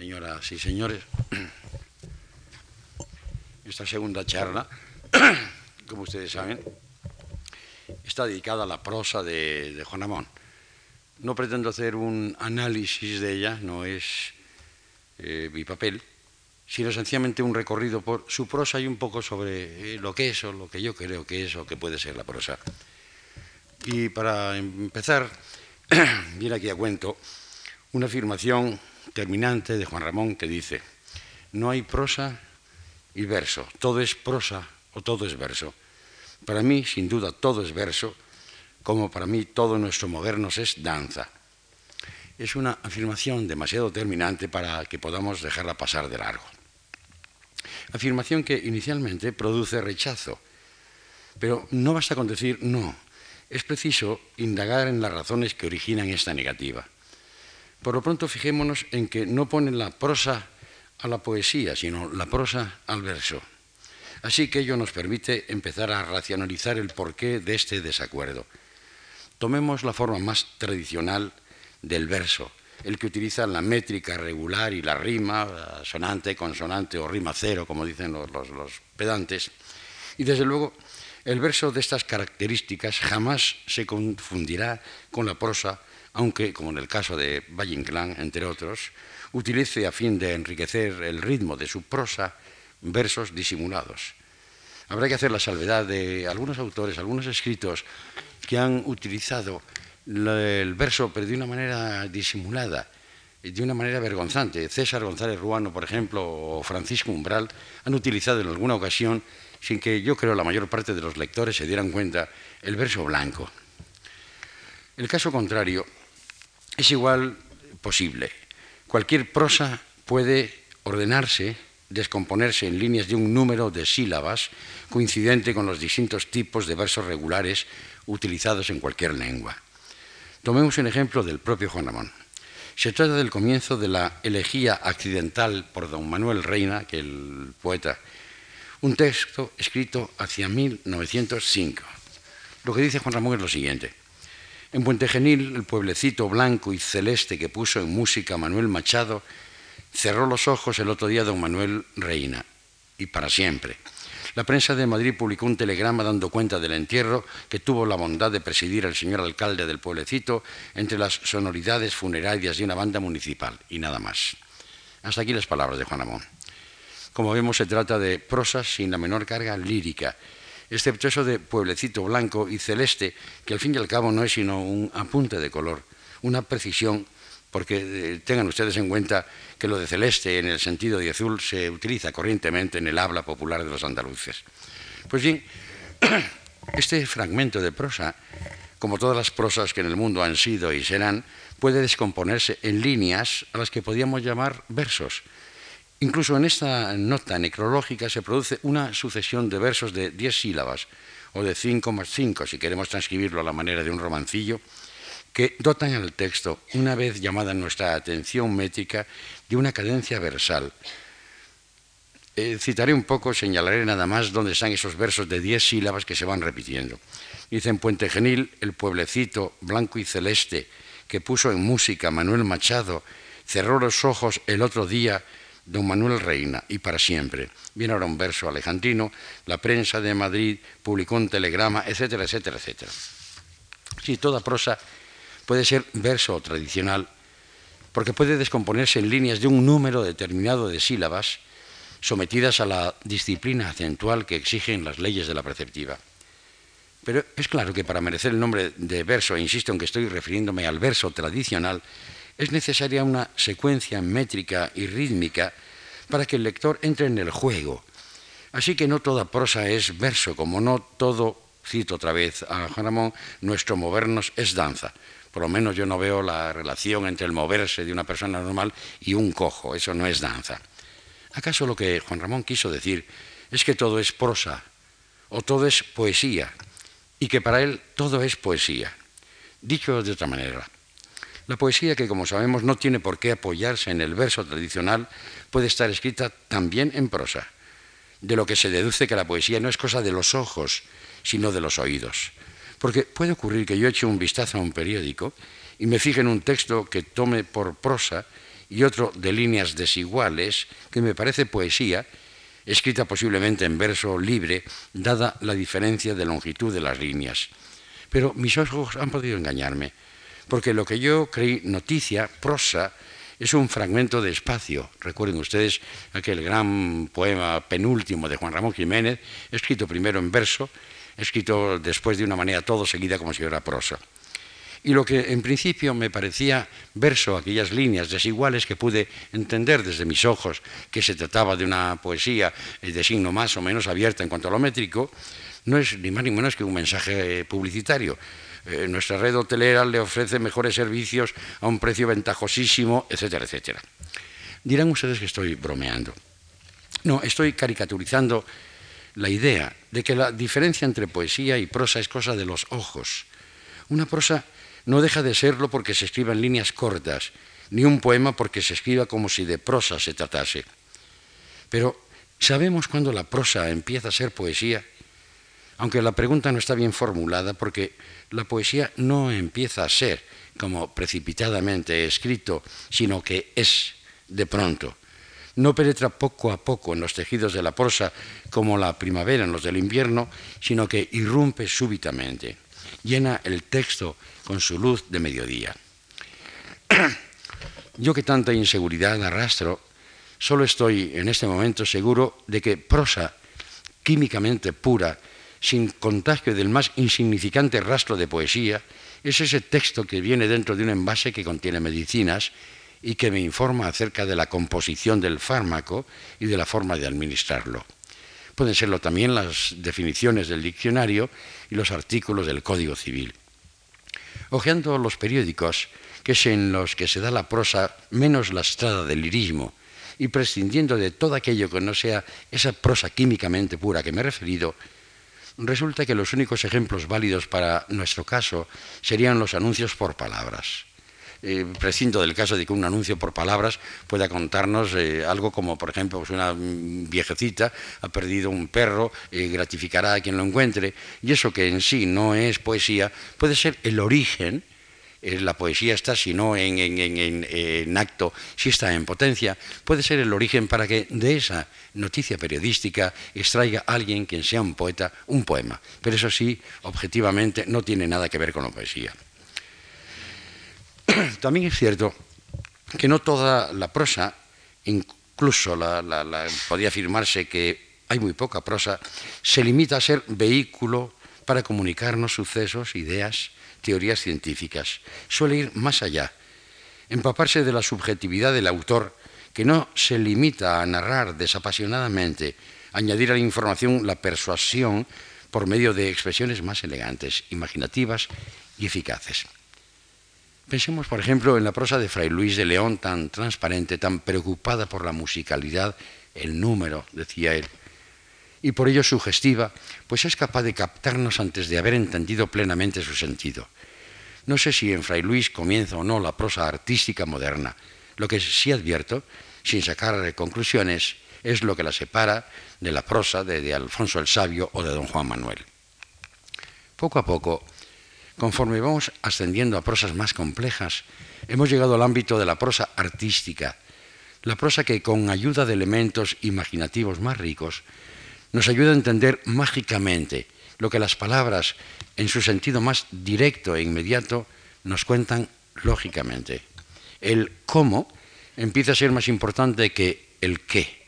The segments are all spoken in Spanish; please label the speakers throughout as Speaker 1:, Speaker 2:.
Speaker 1: señoras y señores. Esta segunda charla, como ustedes saben, está dedicada a la prosa de, Juan Ramón. No pretendo hacer un análisis de ella, no es eh, mi papel, sino sencillamente un recorrido por su prosa y un poco sobre eh, lo que es o lo que yo creo que es o que puede ser la prosa. Y para empezar, viene aquí a cuento una afirmación terminante de Juan Ramón que dice, no hay prosa y verso, todo es prosa o todo es verso. Para mí, sin duda, todo es verso, como para mí todo nuestro modernos es danza. Es una afirmación demasiado terminante para que podamos dejarla pasar de largo. Afirmación que inicialmente produce rechazo, pero no basta con decir no, es preciso indagar en las razones que originan esta negativa. Por lo pronto fijémonos en que no ponen la prosa a la poesía, sino la prosa al verso. Así que ello nos permite empezar a racionalizar el porqué de este desacuerdo. Tomemos la forma más tradicional del verso, el que utiliza la métrica regular y la rima, sonante, consonante o rima cero, como dicen los, los pedantes. Y desde luego, el verso de estas características jamás se confundirá con la prosa aunque, como en el caso de Valle Inclán, entre otros, utilice a fin de enriquecer el ritmo de su prosa versos disimulados. Habrá que hacer la salvedad de algunos autores, algunos escritos que han utilizado el verso, pero de una manera disimulada, de una manera vergonzante. César González Ruano, por ejemplo, o Francisco Umbral han utilizado en alguna ocasión, sin que yo creo la mayor parte de los lectores se dieran cuenta, el verso blanco. El caso contrario es igual posible. Cualquier prosa puede ordenarse, descomponerse en líneas de un número de sílabas coincidente con los distintos tipos de versos regulares utilizados en cualquier lengua. Tomemos un ejemplo del propio Juan Ramón. Se trata del comienzo de la elegía accidental por don Manuel Reina, que el poeta, un texto escrito hacia 1905. Lo que dice Juan Ramón es lo siguiente. En Puente Genil, el pueblecito blanco y celeste que puso en música Manuel Machado, cerró los ojos el otro día don Manuel Reina, y para siempre. La prensa de Madrid publicó un telegrama dando cuenta del entierro que tuvo la bondad de presidir el señor alcalde del pueblecito entre las sonoridades funerarias de una banda municipal, y nada más. Hasta aquí las palabras de Juan Amón. Como vemos, se trata de prosas sin la menor carga lírica, excepto eso de pueblecito blanco y celeste, que al fin y al cabo no es sino un apunte de color, una precisión, porque eh, tengan ustedes en cuenta que lo de celeste en el sentido de azul se utiliza corrientemente en el habla popular de los andaluces. Pues bien, este fragmento de prosa, como todas las prosas que en el mundo han sido y serán, puede descomponerse en líneas a las que podríamos llamar versos, Incluso en esta nota necrológica se produce una sucesión de versos de 10 sílabas, o de 5 más 5, si queremos transcribirlo a la manera de un romancillo, que dotan al texto, una vez llamada nuestra atención métrica, de una cadencia versal. Eh, citaré un poco, señalaré nada más dónde están esos versos de 10 sílabas que se van repitiendo. Dice en Puente Genil, el pueblecito blanco y celeste que puso en música Manuel Machado, cerró los ojos el otro día don Manuel Reina y para siempre. Viene ahora un verso alejandrino, la prensa de Madrid publicó un telegrama, etcétera, etcétera, etcétera. Sí, toda prosa puede ser verso tradicional, porque puede descomponerse en líneas de un número determinado de sílabas sometidas a la disciplina acentual que exigen las leyes de la perceptiva. Pero es claro que para merecer el nombre de verso, e insisto en que estoy refiriéndome al verso tradicional, es necesaria una secuencia métrica y rítmica para que el lector entre en el juego. Así que no toda prosa es verso, como no todo, cito otra vez a Juan Ramón, nuestro movernos es danza. Por lo menos yo no veo la relación entre el moverse de una persona normal y un cojo, eso no es danza. ¿Acaso lo que Juan Ramón quiso decir es que todo es prosa o todo es poesía y que para él todo es poesía? Dicho de otra manera, la poesía, que como sabemos no tiene por qué apoyarse en el verso tradicional, puede estar escrita también en prosa, de lo que se deduce que la poesía no es cosa de los ojos, sino de los oídos. Porque puede ocurrir que yo eche un vistazo a un periódico y me fije en un texto que tome por prosa y otro de líneas desiguales, que me parece poesía, escrita posiblemente en verso libre, dada la diferencia de longitud de las líneas. Pero mis ojos han podido engañarme, porque lo que yo creí noticia, prosa, es un fragmento de espacio. Recuerden ustedes aquel gran poema penúltimo de Juan Ramón Jiménez, escrito primero en verso, escrito después de una manera todo seguida como si fuera prosa. Y lo que en principio me parecía verso, aquellas líneas desiguales que pude entender desde mis ojos que se trataba de una poesía de signo más o menos abierta en cuanto a lo métrico, no es ni más ni menos que un mensaje publicitario. Eh, nuestra red hotelera le ofrece mejores servicios a un precio ventajosísimo, etcétera, etcétera. Dirán ustedes que estoy bromeando. No, estoy caricaturizando la idea de que la diferencia entre poesía y prosa es cosa de los ojos. Una prosa no deja de serlo porque se escriba en líneas cortas, ni un poema porque se escriba como si de prosa se tratase. Pero, ¿sabemos cuándo la prosa empieza a ser poesía? Aunque la pregunta no está bien formulada porque la poesía no empieza a ser como precipitadamente escrito, sino que es de pronto. No penetra poco a poco en los tejidos de la prosa como la primavera en los del invierno, sino que irrumpe súbitamente llena el texto con su luz de mediodía. Yo que tanta inseguridad arrastro, solo estoy en este momento seguro de que prosa químicamente pura, sin contagio del más insignificante rastro de poesía, es ese texto que viene dentro de un envase que contiene medicinas y que me informa acerca de la composición del fármaco y de la forma de administrarlo pueden serlo también las definiciones del diccionario y los artículos del Código Civil. Ojeando los periódicos, que es en los que se da la prosa menos lastrada del lirismo, y prescindiendo de todo aquello que no sea esa prosa químicamente pura que me he referido, resulta que los únicos ejemplos válidos para nuestro caso serían los anuncios por palabras. Eh, del caso de que un anuncio por palabras pueda contarnos eh, algo como, por ejemplo, pues una viejecita ha perdido un perro, eh, gratificará a quien lo encuentre, y eso que en sí no es poesía, puede ser el origen la poesía está, si no en, en, acto, si está en potencia, puede ser el origen para que de esa noticia periodística extraiga alguien quien sea un poeta un poema. Pero eso sí, objetivamente, no tiene nada que ver con la poesía. También es cierto que no toda la prosa, incluso podría afirmarse que hay muy poca prosa, se limita a ser vehículo para comunicarnos sucesos, ideas, teorías científicas. Suele ir más allá, empaparse de la subjetividad del autor, que no se limita a narrar desapasionadamente, añadir a la información la persuasión por medio de expresiones más elegantes, imaginativas y eficaces. Pensemos, por ejemplo, en la prosa de Fray Luis de León, tan transparente, tan preocupada por la musicalidad, el número, decía él, y por ello sugestiva, pues es capaz de captarnos antes de haber entendido plenamente su sentido. No sé si en Fray Luis comienza o no la prosa artística moderna. Lo que sí advierto, sin sacar conclusiones, es lo que la separa de la prosa de, Alfonso el Sabio o de don Juan Manuel. Poco a poco, Conforme vamos ascendiendo a prosas más complejas, hemos llegado al ámbito de la prosa artística, la prosa que con ayuda de elementos imaginativos más ricos nos ayuda a entender mágicamente lo que las palabras, en su sentido más directo e inmediato, nos cuentan lógicamente. El cómo empieza a ser más importante que el qué.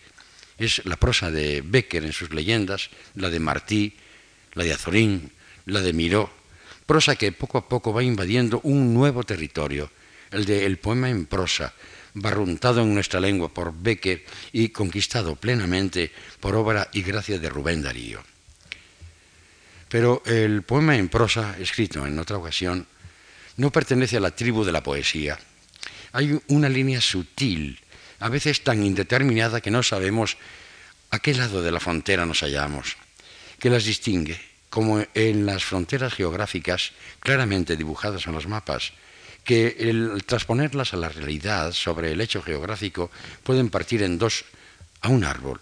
Speaker 1: Es la prosa de Becker en sus leyendas, la de Martí, la de Azorín, la de Miró, prosa que poco a poco va invadiendo un nuevo territorio, el del poema en prosa, barruntado en nuestra lengua por Becker y conquistado plenamente por obra y gracia de Rubén Darío. Pero el poema en prosa, escrito en otra ocasión, no pertenece a la tribu de la poesía. Hay una línea sutil, a veces tan indeterminada que no sabemos a qué lado de la frontera nos hallamos, que las distingue como en las fronteras geográficas claramente dibujadas en los mapas, que el transponerlas a la realidad sobre el hecho geográfico pueden partir en dos a un árbol.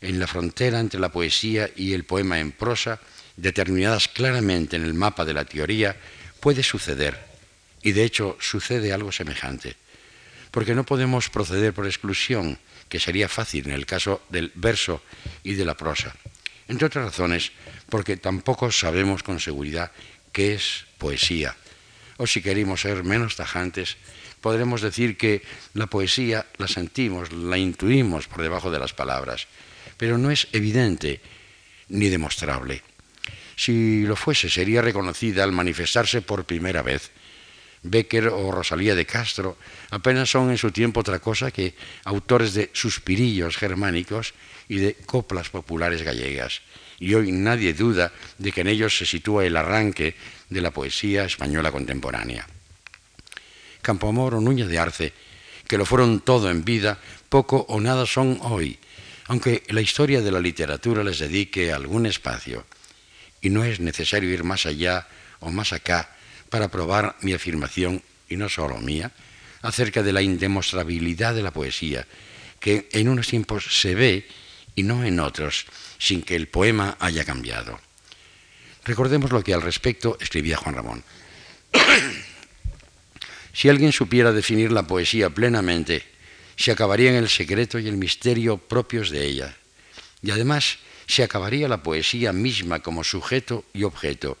Speaker 1: En la frontera entre la poesía y el poema en prosa, determinadas claramente en el mapa de la teoría, puede suceder, y de hecho sucede algo semejante. porque no podemos proceder por exclusión, que sería fácil en el caso del verso y de la prosa. Entre otras razones, porque tampoco sabemos con seguridad qué es poesía. O si queremos ser menos tajantes, podremos decir que la poesía la sentimos, la intuimos por debajo de las palabras, pero no es evidente ni demostrable. Si lo fuese, sería reconocida al manifestarse por primera vez. Becker o Rosalía de Castro apenas son en su tiempo otra cosa que autores de suspirillos germánicos y de coplas populares gallegas. Y hoy nadie duda de que en ellos se sitúa el arranque de la poesía española contemporánea. Campoamor o Núñez de Arce, que lo fueron todo en vida, poco o nada son hoy, aunque la historia de la literatura les dedique algún espacio. Y no es necesario ir más allá o más acá para probar mi afirmación, y no solo mía, acerca de la indemostrabilidad de la poesía, que en unos tiempos se ve y no en otros, sin que el poema haya cambiado. Recordemos lo que al respecto escribía Juan Ramón. si alguien supiera definir la poesía plenamente, se acabaría en el secreto y el misterio propios de ella. Y además se acabaría la poesía misma como sujeto y objeto,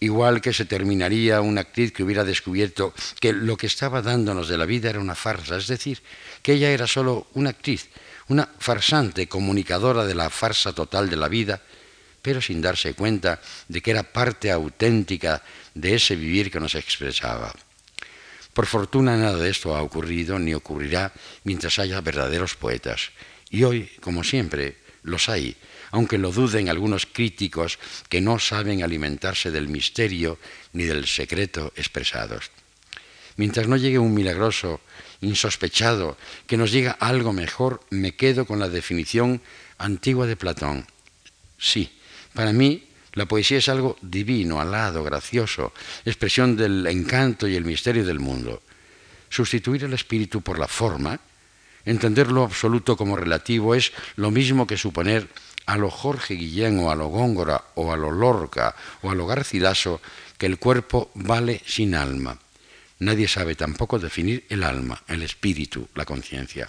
Speaker 1: igual que se terminaría una actriz que hubiera descubierto que lo que estaba dándonos de la vida era una farsa, es decir, que ella era solo una actriz, una farsante comunicadora de la farsa total de la vida, pero sin darse cuenta de que era parte auténtica de ese vivir que nos expresaba. Por fortuna nada de esto ha ocurrido ni ocurrirá mientras haya verdaderos poetas. Y hoy, como siempre, los hay, aunque lo duden algunos críticos que no saben alimentarse del misterio ni del secreto expresados. Mientras no llegue un milagroso, insospechado, que nos diga algo mejor, me quedo con la definición antigua de Platón. Sí, para mí la poesía es algo divino, alado, gracioso, expresión del encanto y el misterio del mundo. Sustituir el espíritu por la forma, entender lo absoluto como relativo, es lo mismo que suponer a lo Jorge Guillén o a lo Góngora o a lo Lorca o a lo Garcilaso que el cuerpo vale sin alma. Nadie sabe tampoco definir el alma, el espíritu, la conciencia.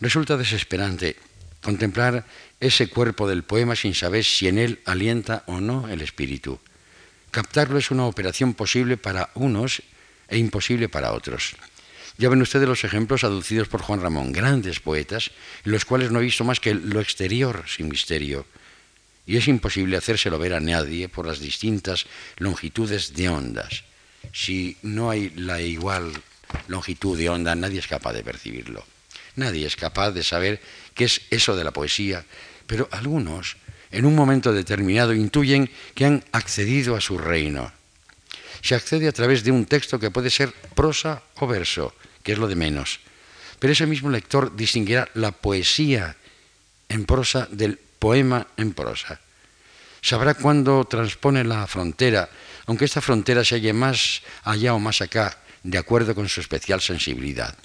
Speaker 1: Resulta desesperante contemplar ese cuerpo del poema sin saber si en él alienta o no el espíritu. Captarlo es una operación posible para unos e imposible para otros. Ya ven ustedes los ejemplos aducidos por Juan Ramón, grandes poetas, en los cuales no he visto más que lo exterior sin misterio. Y es imposible hacérselo ver a nadie por las distintas longitudes de ondas. Si no hay la igual longitud de onda, nadie es capaz de percibirlo. Nadie es capaz de saber qué es eso de la poesía, pero algunos, en un momento determinado, intuyen que han accedido a su reino. Se accede a través de un texto que puede ser prosa o verso, que es lo de menos. Pero ese mismo lector distinguirá la poesía en prosa del poema en prosa. Sabrá cuándo transpone la frontera, aunque esta frontera se halle más allá o más acá, de acuerdo con su especial sensibilidad.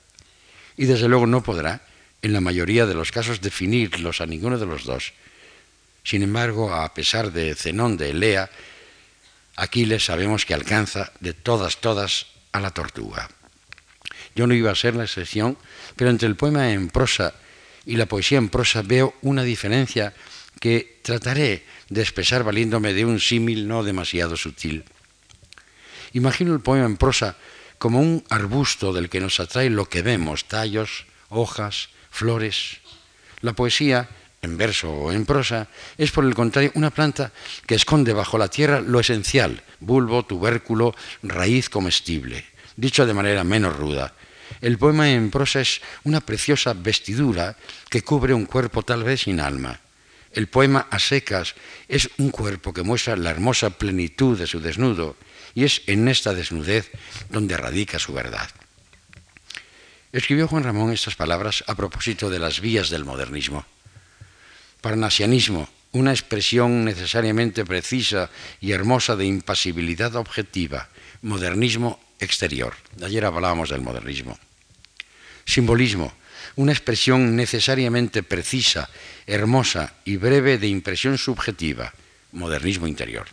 Speaker 1: Y desde luego no podrá, en la mayoría de los casos, definirlos a ninguno de los dos. Sin embargo, a pesar de Zenón de Elea, Aquiles sabemos que alcanza de todas, todas a la tortuga. Yo no iba a ser la excepción, pero entre el poema en prosa y la poesía en prosa veo una diferencia que trataré de expresar valiéndome de un símil no demasiado sutil. Imagino el poema en prosa como un arbusto del que nos atrae lo que vemos, tallos, hojas, flores. La poesía, en verso o en prosa, es por el contrario una planta que esconde bajo la tierra lo esencial, bulbo, tubérculo, raíz comestible. Dicho de manera menos ruda, el poema en prosa es una preciosa vestidura que cubre un cuerpo tal vez sin alma. El poema a secas es un cuerpo que muestra la hermosa plenitud de su desnudo y es en esta desnudez donde radica su verdad. Escribió Juan Ramón estas palabras a propósito de las vías del modernismo. Parnasianismo, una expresión necesariamente precisa y hermosa de impasibilidad objetiva, modernismo exterior. Ayer hablábamos del modernismo. Simbolismo, una expresión necesariamente precisa, hermosa y breve de impresión subjetiva, modernismo interior.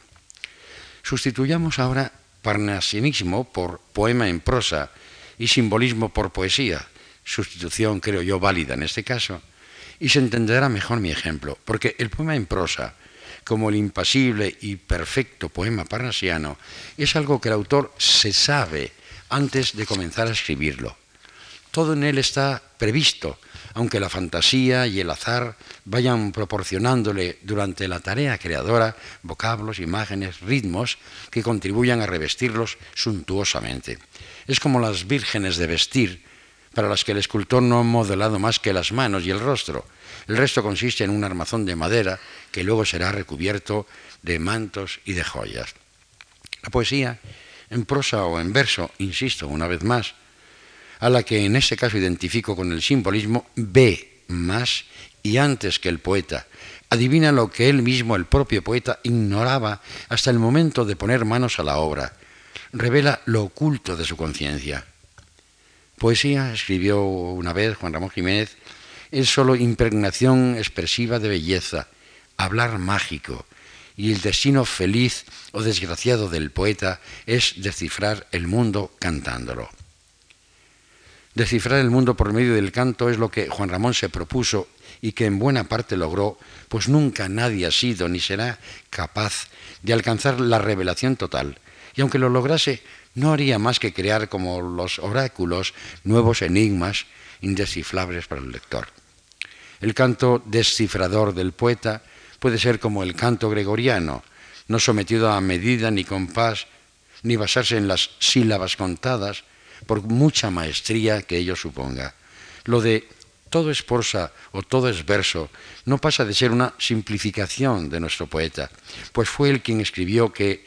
Speaker 1: Sustituyamos ahora parnasianismo por poema en prosa y simbolismo por poesía, sustitución creo yo válida en este caso, y se entenderá mejor mi ejemplo, porque el poema en prosa, como el impasible y perfecto poema parnasiano, es algo que el autor se sabe antes de comenzar a escribirlo. Todo en él está previsto, aunque la fantasía y el azar vayan proporcionándole durante la tarea creadora vocablos, imágenes, ritmos que contribuyan a revestirlos suntuosamente. Es como las vírgenes de vestir, para las que el escultor no ha modelado más que las manos y el rostro. El resto consiste en un armazón de madera que luego será recubierto de mantos y de joyas. La poesía, en prosa o en verso, insisto una vez más, a la que en este caso identifico con el simbolismo, ve más y antes que el poeta. Adivina lo que él mismo, el propio poeta, ignoraba hasta el momento de poner manos a la obra. Revela lo oculto de su conciencia. Poesía, escribió una vez Juan Ramón Jiménez, es sólo impregnación expresiva de belleza, hablar mágico, y el destino feliz o desgraciado del poeta es descifrar el mundo cantándolo. Descifrar el mundo por medio del canto es lo que Juan Ramón se propuso y que en buena parte logró, pues nunca nadie ha sido ni será capaz de alcanzar la revelación total. Y aunque lo lograse, no haría más que crear como los oráculos nuevos enigmas indescifrables para el lector. El canto descifrador del poeta puede ser como el canto gregoriano, no sometido a medida ni compás, ni basarse en las sílabas contadas, por mucha maestría que ello suponga. Lo de todo es prosa o todo es verso no pasa de ser una simplificación de nuestro poeta, pues fue él quien escribió que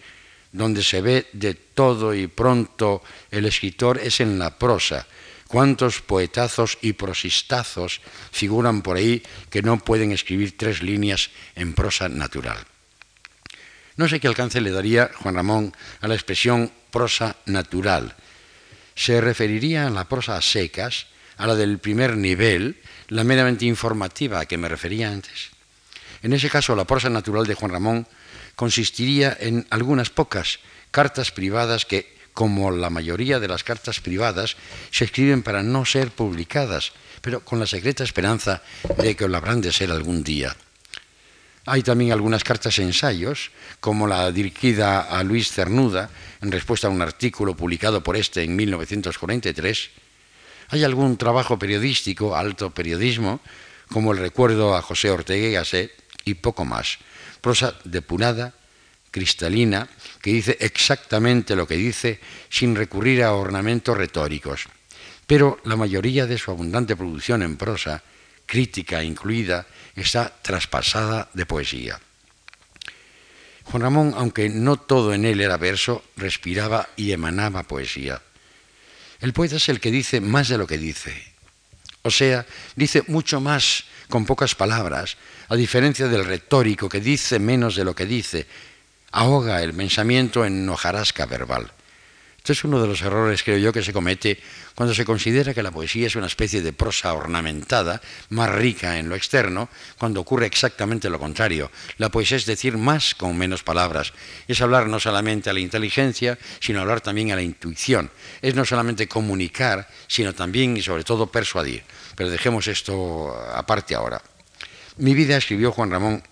Speaker 1: donde se ve de todo y pronto el escritor es en la prosa. ¿Cuántos poetazos y prosistazos figuran por ahí que no pueden escribir tres líneas en prosa natural? No sé qué alcance le daría Juan Ramón a la expresión prosa natural, se referiría a la prosa a secas, a la del primer nivel, la meramente informativa a que me refería antes. En ese caso, la prosa natural de Juan Ramón consistiría en algunas pocas cartas privadas que, como la mayoría de las cartas privadas, se escriben para no ser publicadas, pero con la secreta esperanza de que lo habrán de ser algún día. Hay también algunas cartas ensayos, como la dirigida a Luis Cernuda, en respuesta a un artículo publicado por este en 1943. Hay algún trabajo periodístico, alto periodismo, como el recuerdo a José Ortega y Gasset, y poco más. Prosa depurada, cristalina, que dice exactamente lo que dice sin recurrir a ornamentos retóricos. Pero la mayoría de su abundante producción en prosa, crítica incluida, está traspasada de poesía. Juan Ramón, aunque no todo en él era verso, respiraba y emanaba poesía. El poeta es el que dice más de lo que dice. O sea, dice mucho más con pocas palabras, a diferencia del retórico que dice menos de lo que dice, ahoga el pensamiento en hojarasca verbal. Este es uno de los errores, creo yo, que se comete cuando se considera que la poesía es una especie de prosa ornamentada, más rica en lo externo, cuando ocurre exactamente lo contrario. La poesía es decir más con menos palabras. Es hablar no solamente a la inteligencia, sino hablar también a la intuición. Es no solamente comunicar, sino también y sobre todo persuadir. Pero dejemos esto aparte ahora. Mi vida, escribió Juan Ramón,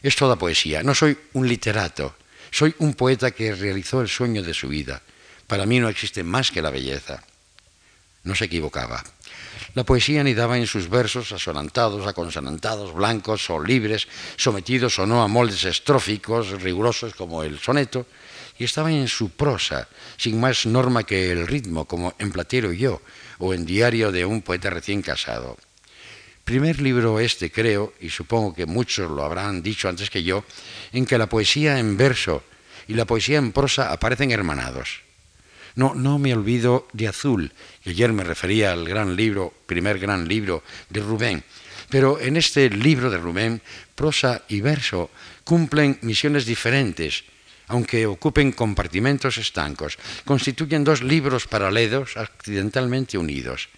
Speaker 1: es toda poesía. No soy un literato, soy un poeta que realizó el sueño de su vida. Para mí no existe más que la belleza. No se equivocaba. La poesía anidaba en sus versos asonantados, aconsonantados, blancos o libres, sometidos o no a moldes estróficos rigurosos como el soneto, y estaba en su prosa, sin más norma que el ritmo, como en Platero y yo, o en Diario de un poeta recién casado. Primer libro este, creo, y supongo que muchos lo habrán dicho antes que yo, en que la poesía en verso y la poesía en prosa aparecen hermanados. No, no me olvido de Azul, que ayer me refería al gran libro, primer gran libro de Rubén. Pero en este libro de Rubén, prosa y verso cumplen misiones diferentes, aunque ocupen compartimentos estancos. Constituyen dos libros paralelos accidentalmente unidos.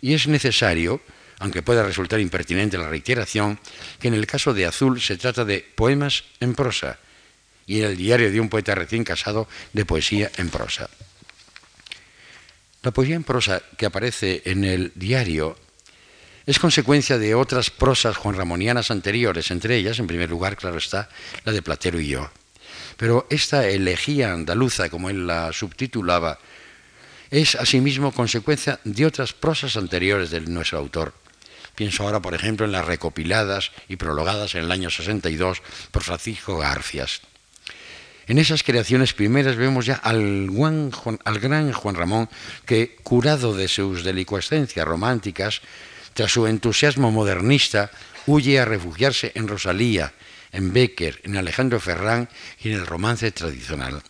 Speaker 1: Y es necesario aunque pueda resultar impertinente la reiteración, que en el caso de Azul se trata de poemas en prosa y en el diario de un poeta recién casado de poesía en prosa. La poesía en prosa que aparece en el diario es consecuencia de otras prosas juanramonianas anteriores, entre ellas, en primer lugar, claro está, la de Platero y yo. Pero esta elegía andaluza, como él la subtitulaba, es asimismo consecuencia de otras prosas anteriores de nuestro autor. Pienso ahora, por ejemplo, en las recopiladas y prologadas en el año 62 por Francisco Garcias. En esas creaciones primeras vemos ya al, al gran Juan Ramón que, curado de sus delicuescencias románticas, tras su entusiasmo modernista, huye a refugiarse en Rosalía, en Becker, en Alejandro Ferrán y en el romance tradicional.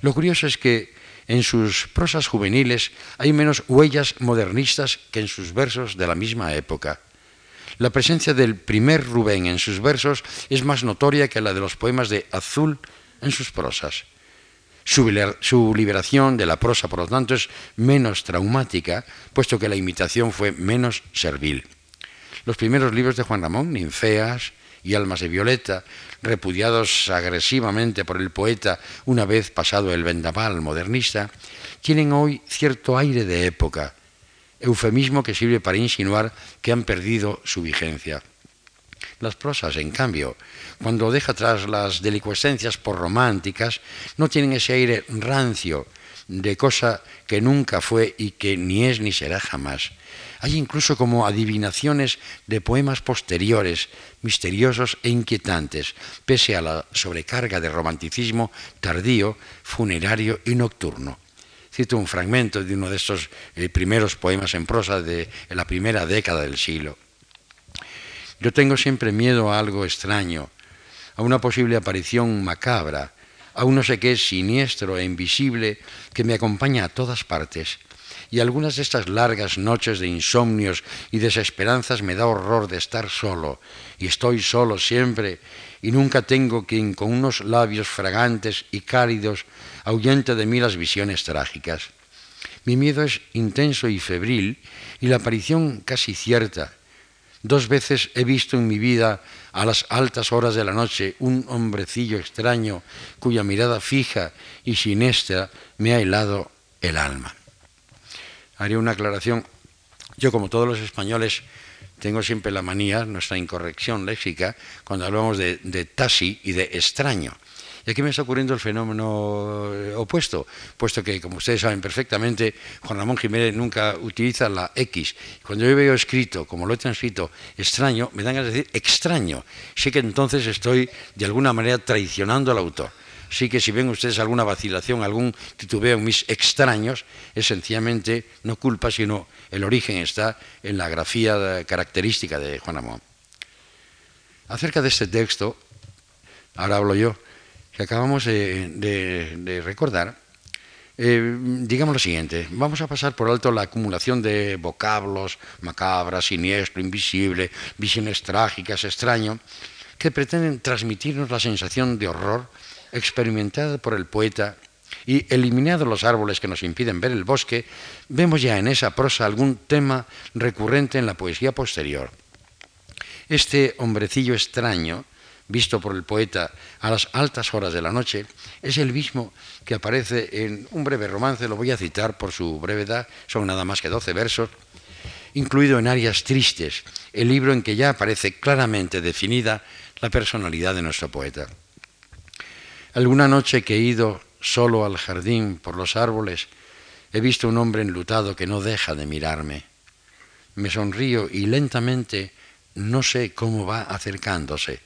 Speaker 1: Lo curioso es que en sus prosas juveniles hay menos huellas modernistas que en sus versos de la misma época. La presencia del primer Rubén en sus versos es más notoria que la de los poemas de Azul en sus prosas. Su, liberación de la prosa, por lo tanto, es menos traumática, puesto que la imitación fue menos servil. Los primeros libros de Juan Ramón, Ninfeas y Almas de Violeta, repudiados agresivamente por el poeta una vez pasado el vendaval modernista, tienen hoy cierto aire de época, eufemismo que sirve para insinuar que han perdido su vigencia. Las prosas, en cambio, cuando deja atrás las delicuescencias por románticas, no tienen ese aire rancio de cosa que nunca fue y que ni es ni será jamás, hay incluso como adivinaciones de poemas posteriores, misteriosos e inquietantes, pese a la sobrecarga de romanticismo tardío, funerario y nocturno. Cito un fragmento de uno de estos eh, primeros poemas en prosa de la primera década del siglo. Yo tengo siempre miedo a algo extraño, a una posible aparición macabra, a no sé qué siniestro e invisible que me acompaña a todas partes y algunas de estas largas noches de insomnios y desesperanzas me da horror de estar solo, y estoy solo siempre, y nunca tengo quien con unos labios fragantes y cálidos ahuyente de mí las visiones trágicas. Mi miedo es intenso y febril, y la aparición casi cierta. Dos veces he visto en mi vida a las altas horas de la noche un hombrecillo extraño cuya mirada fija y siniestra me ha helado el alma haría una aclaración. Yo, como todos los españoles, tengo siempre la manía, nuestra incorrección léxica, cuando hablamos de, de y de extraño. Y aquí me está ocurriendo el fenómeno eh, opuesto, puesto que, como ustedes saben perfectamente, Juan Ramón Jiménez nunca utiliza la X. Cuando yo veo escrito, como lo he transcrito, extraño, me dan de decir extraño. Sé que entonces estoy, de alguna manera, traicionando al autor sí que si ven ustedes alguna vacilación, algún titubeo en mis extraños, es sencillamente no culpa, sino el origen está en la grafía característica de Juan Amón. Acerca de este texto, ahora hablo yo, que acabamos de, recordar, eh, digamos lo siguiente, vamos a pasar por alto la acumulación de vocablos, macabras, siniestro, invisible, visiones trágicas, extraño, que pretenden transmitirnos la sensación de horror experimentada por el poeta y eliminados los árboles que nos impiden ver el bosque, vemos ya en esa prosa algún tema recurrente en la poesía posterior. Este hombrecillo extraño, visto por el poeta a las altas horas de la noche, es el mismo que aparece en un breve romance, lo voy a citar por su brevedad, son nada más que doce versos, incluido en áreas tristes, el libro en que ya aparece claramente definida la personalidad de nuestro poeta. Alguna noche que he ido solo al jardín por los árboles, he visto un hombre enlutado que no deja de mirarme. Me sonrío y lentamente no sé cómo va acercándose,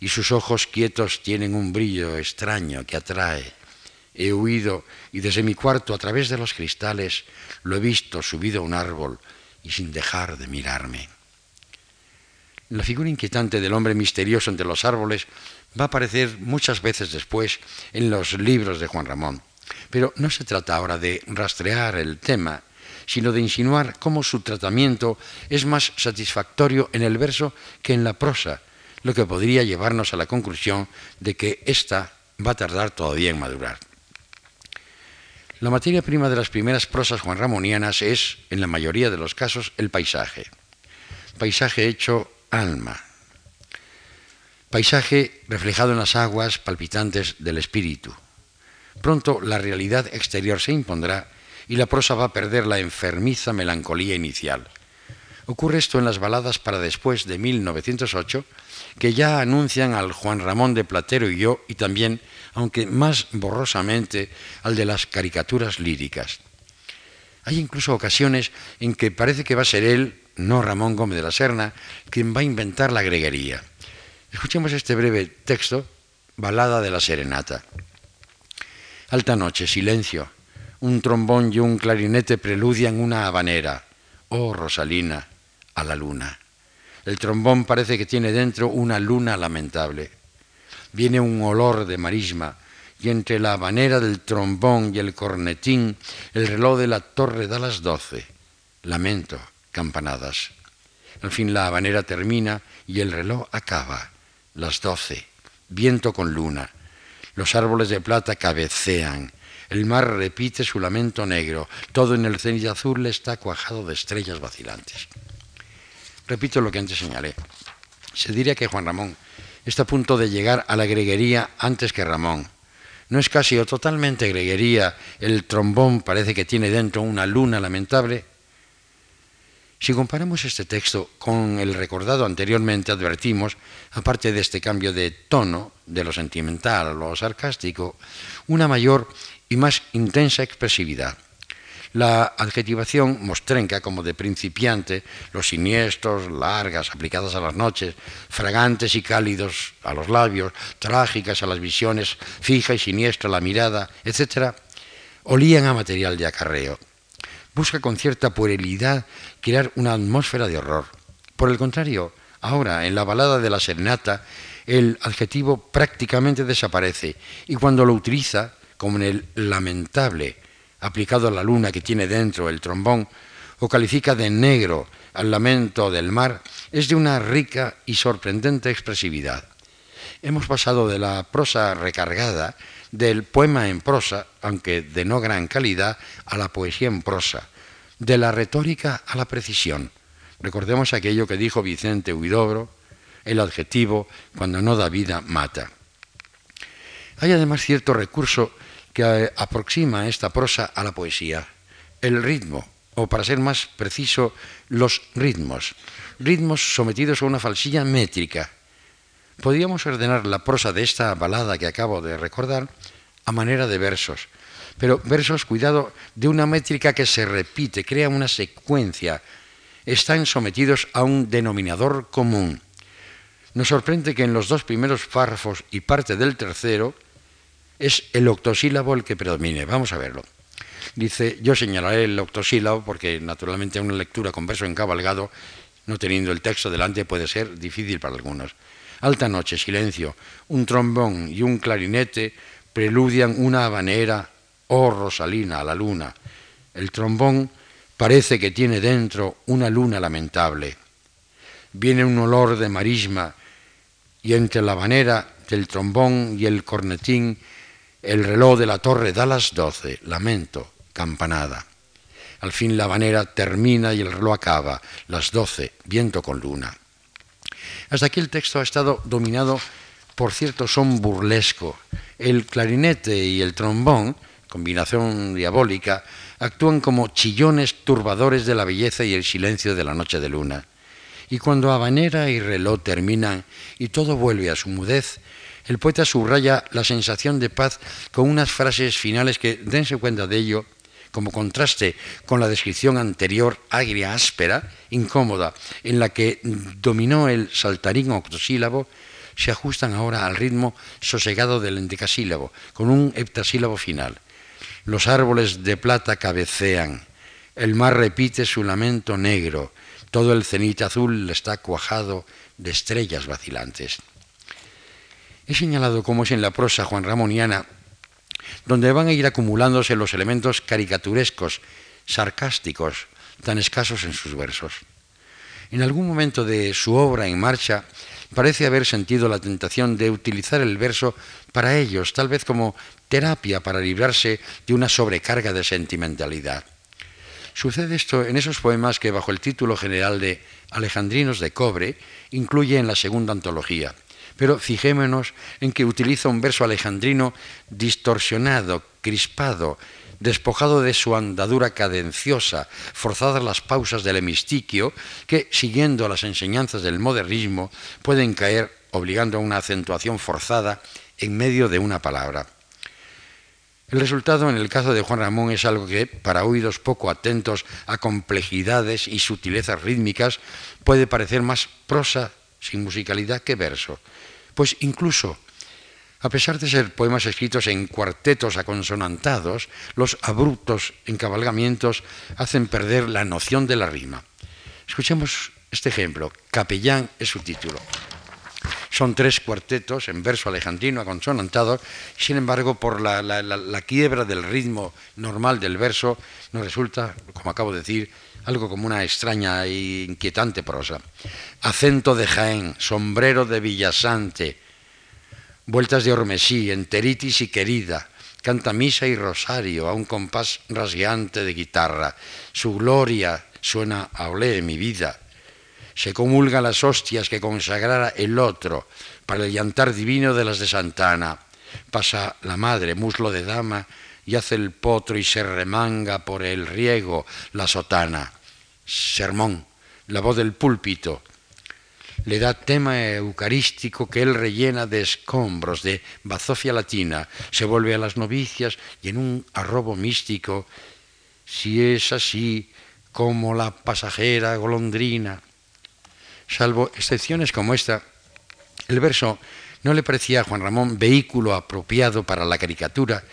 Speaker 1: y sus ojos quietos tienen un brillo extraño que atrae. He huido y desde mi cuarto a través de los cristales lo he visto subido a un árbol y sin dejar de mirarme. La figura inquietante del hombre misterioso entre los árboles va a aparecer muchas veces después en los libros de Juan Ramón. Pero no se trata ahora de rastrear el tema, sino de insinuar cómo su tratamiento es más satisfactorio en el verso que en la prosa, lo que podría llevarnos a la conclusión de que ésta va a tardar todavía en madurar. La materia prima de las primeras prosas juanramonianas es, en la mayoría de los casos, el paisaje. Paisaje hecho alma, paisaje reflejado en las aguas palpitantes del espíritu. Pronto la realidad exterior se impondrá y la prosa va a perder la enfermiza melancolía inicial. Ocurre esto en las baladas para después de 1908, que ya anuncian al Juan Ramón de Platero y yo, y también, aunque más borrosamente, al de las caricaturas líricas. Hay incluso ocasiones en que parece que va a ser él, no Ramón Gómez de la Serna, quien va a inventar la greguería. Escuchemos este breve texto, Balada de la Serenata. Alta noche, silencio. Un trombón y un clarinete preludian una habanera. Oh, Rosalina, a la luna. El trombón parece que tiene dentro una luna lamentable. Viene un olor de marisma y entre la habanera del trombón y el cornetín, el reloj de la torre da las doce. Lamento, campanadas. Al fin la habanera termina y el reloj acaba. Las doce. Viento con luna. Los árboles de plata cabecean. El mar repite su lamento negro. Todo en el cenit azul está cuajado de estrellas vacilantes. Repito lo que antes señalé. Se diría que Juan Ramón está a punto de llegar a la greguería antes que Ramón no es casi o totalmente greguería, el trombón parece que tiene dentro una luna lamentable. Si comparamos este texto con el recordado anteriormente, advertimos, aparte de este cambio de tono, de lo sentimental a lo sarcástico, una mayor y más intensa expresividad. La adjetivación mostrenca como de principiante, los siniestros, largas, aplicadas a las noches, fragantes y cálidos a los labios, trágicas a las visiones, fija y siniestra la mirada, etc., olían a material de acarreo. Busca con cierta puerilidad crear una atmósfera de horror. Por el contrario, ahora, en la balada de la serenata, el adjetivo prácticamente desaparece y cuando lo utiliza, como en el lamentable, aplicado a la luna que tiene dentro el trombón, o califica de negro al lamento del mar, es de una rica y sorprendente expresividad. Hemos pasado de la prosa recargada, del poema en prosa, aunque de no gran calidad, a la poesía en prosa, de la retórica a la precisión. Recordemos aquello que dijo Vicente Huidobro, el adjetivo, cuando no da vida, mata. Hay además cierto recurso aproxima esta prosa a la poesía, el ritmo, o para ser más preciso, los ritmos, ritmos sometidos a una falsilla métrica. Podríamos ordenar la prosa de esta balada que acabo de recordar a manera de versos, pero versos, cuidado, de una métrica que se repite, crea una secuencia, están sometidos a un denominador común. Nos sorprende que en los dos primeros párrafos y parte del tercero, es el octosílabo el que predomine. Vamos a verlo. Dice, yo señalaré el octosílabo porque naturalmente una lectura con verso encabalgado, no teniendo el texto delante, puede ser difícil para algunos. Alta noche, silencio, un trombón y un clarinete preludian una habanera, oh Rosalina, a la luna. El trombón parece que tiene dentro una luna lamentable. Viene un olor de marisma y entre la habanera del trombón y el cornetín el reloj de la torre da las doce, lamento, campanada. Al fin la habanera termina y el reloj acaba, las doce, viento con luna. Hasta aquí el texto ha estado dominado por cierto son burlesco. El clarinete y el trombón, combinación diabólica, actúan como chillones turbadores de la belleza y el silencio de la noche de luna. Y cuando habanera y reloj terminan y todo vuelve a su mudez, el poeta subraya la sensación de paz con unas frases finales que, dense cuenta de ello, como contraste con la descripción anterior, agria, áspera, incómoda, en la que dominó el saltarín octosílabo, se ajustan ahora al ritmo sosegado del endecasílabo, con un heptasílabo final. Los árboles de plata cabecean, el mar repite su lamento negro, todo el cenit azul está cuajado de estrellas vacilantes. He señalado cómo es en la prosa Juan Ramoniana, donde van a ir acumulándose los elementos caricaturescos, sarcásticos, tan escasos en sus versos. En algún momento de su obra en marcha parece haber sentido la tentación de utilizar el verso para ellos, tal vez como terapia para librarse de una sobrecarga de sentimentalidad. Sucede esto en esos poemas que bajo el título general de Alejandrinos de Cobre incluye en la segunda antología, pero fijémonos en que utiliza un verso alejandrino distorsionado, crispado, despojado de su andadura cadenciosa, forzadas las pausas del hemistiquio, que, siguiendo las enseñanzas del modernismo, pueden caer obligando a una acentuación forzada en medio de una palabra. El resultado en el caso de Juan Ramón es algo que, para oídos poco atentos a complejidades y sutilezas rítmicas, puede parecer más prosa sin musicalidad que verso. Pues incluso, a pesar de ser poemas escritos en cuartetos aconsonantados, los abruptos encabalgamientos hacen perder la noción de la rima. Escuchemos este ejemplo. Capellán es su título. Son tres cuartetos en verso alejandrino aconsonantado, sin embargo, por la, la, quiebra del ritmo normal del verso, nos resulta, como acabo de decir, algo como una extraña e inquietante prosa. Acento de Jaén, sombrero de Villasante, vueltas de Ormesí, enteritis y querida, canta misa y rosario a un compás rasgueante de guitarra. Su gloria suena a olé mi vida se comulga las hostias que consagrara el otro para el llantar divino de las de Santana. Pasa la madre, muslo de dama, y hace el potro y se remanga por el riego la sotana. Sermón, la voz del púlpito, le da tema eucarístico que él rellena de escombros, de bazofia latina, se vuelve a las novicias y en un arrobo místico, si es así como la pasajera golondrina, Salvo excepciones como esta, el verso no le parecía a Juan Ramón vehículo apropiado para la caricatura,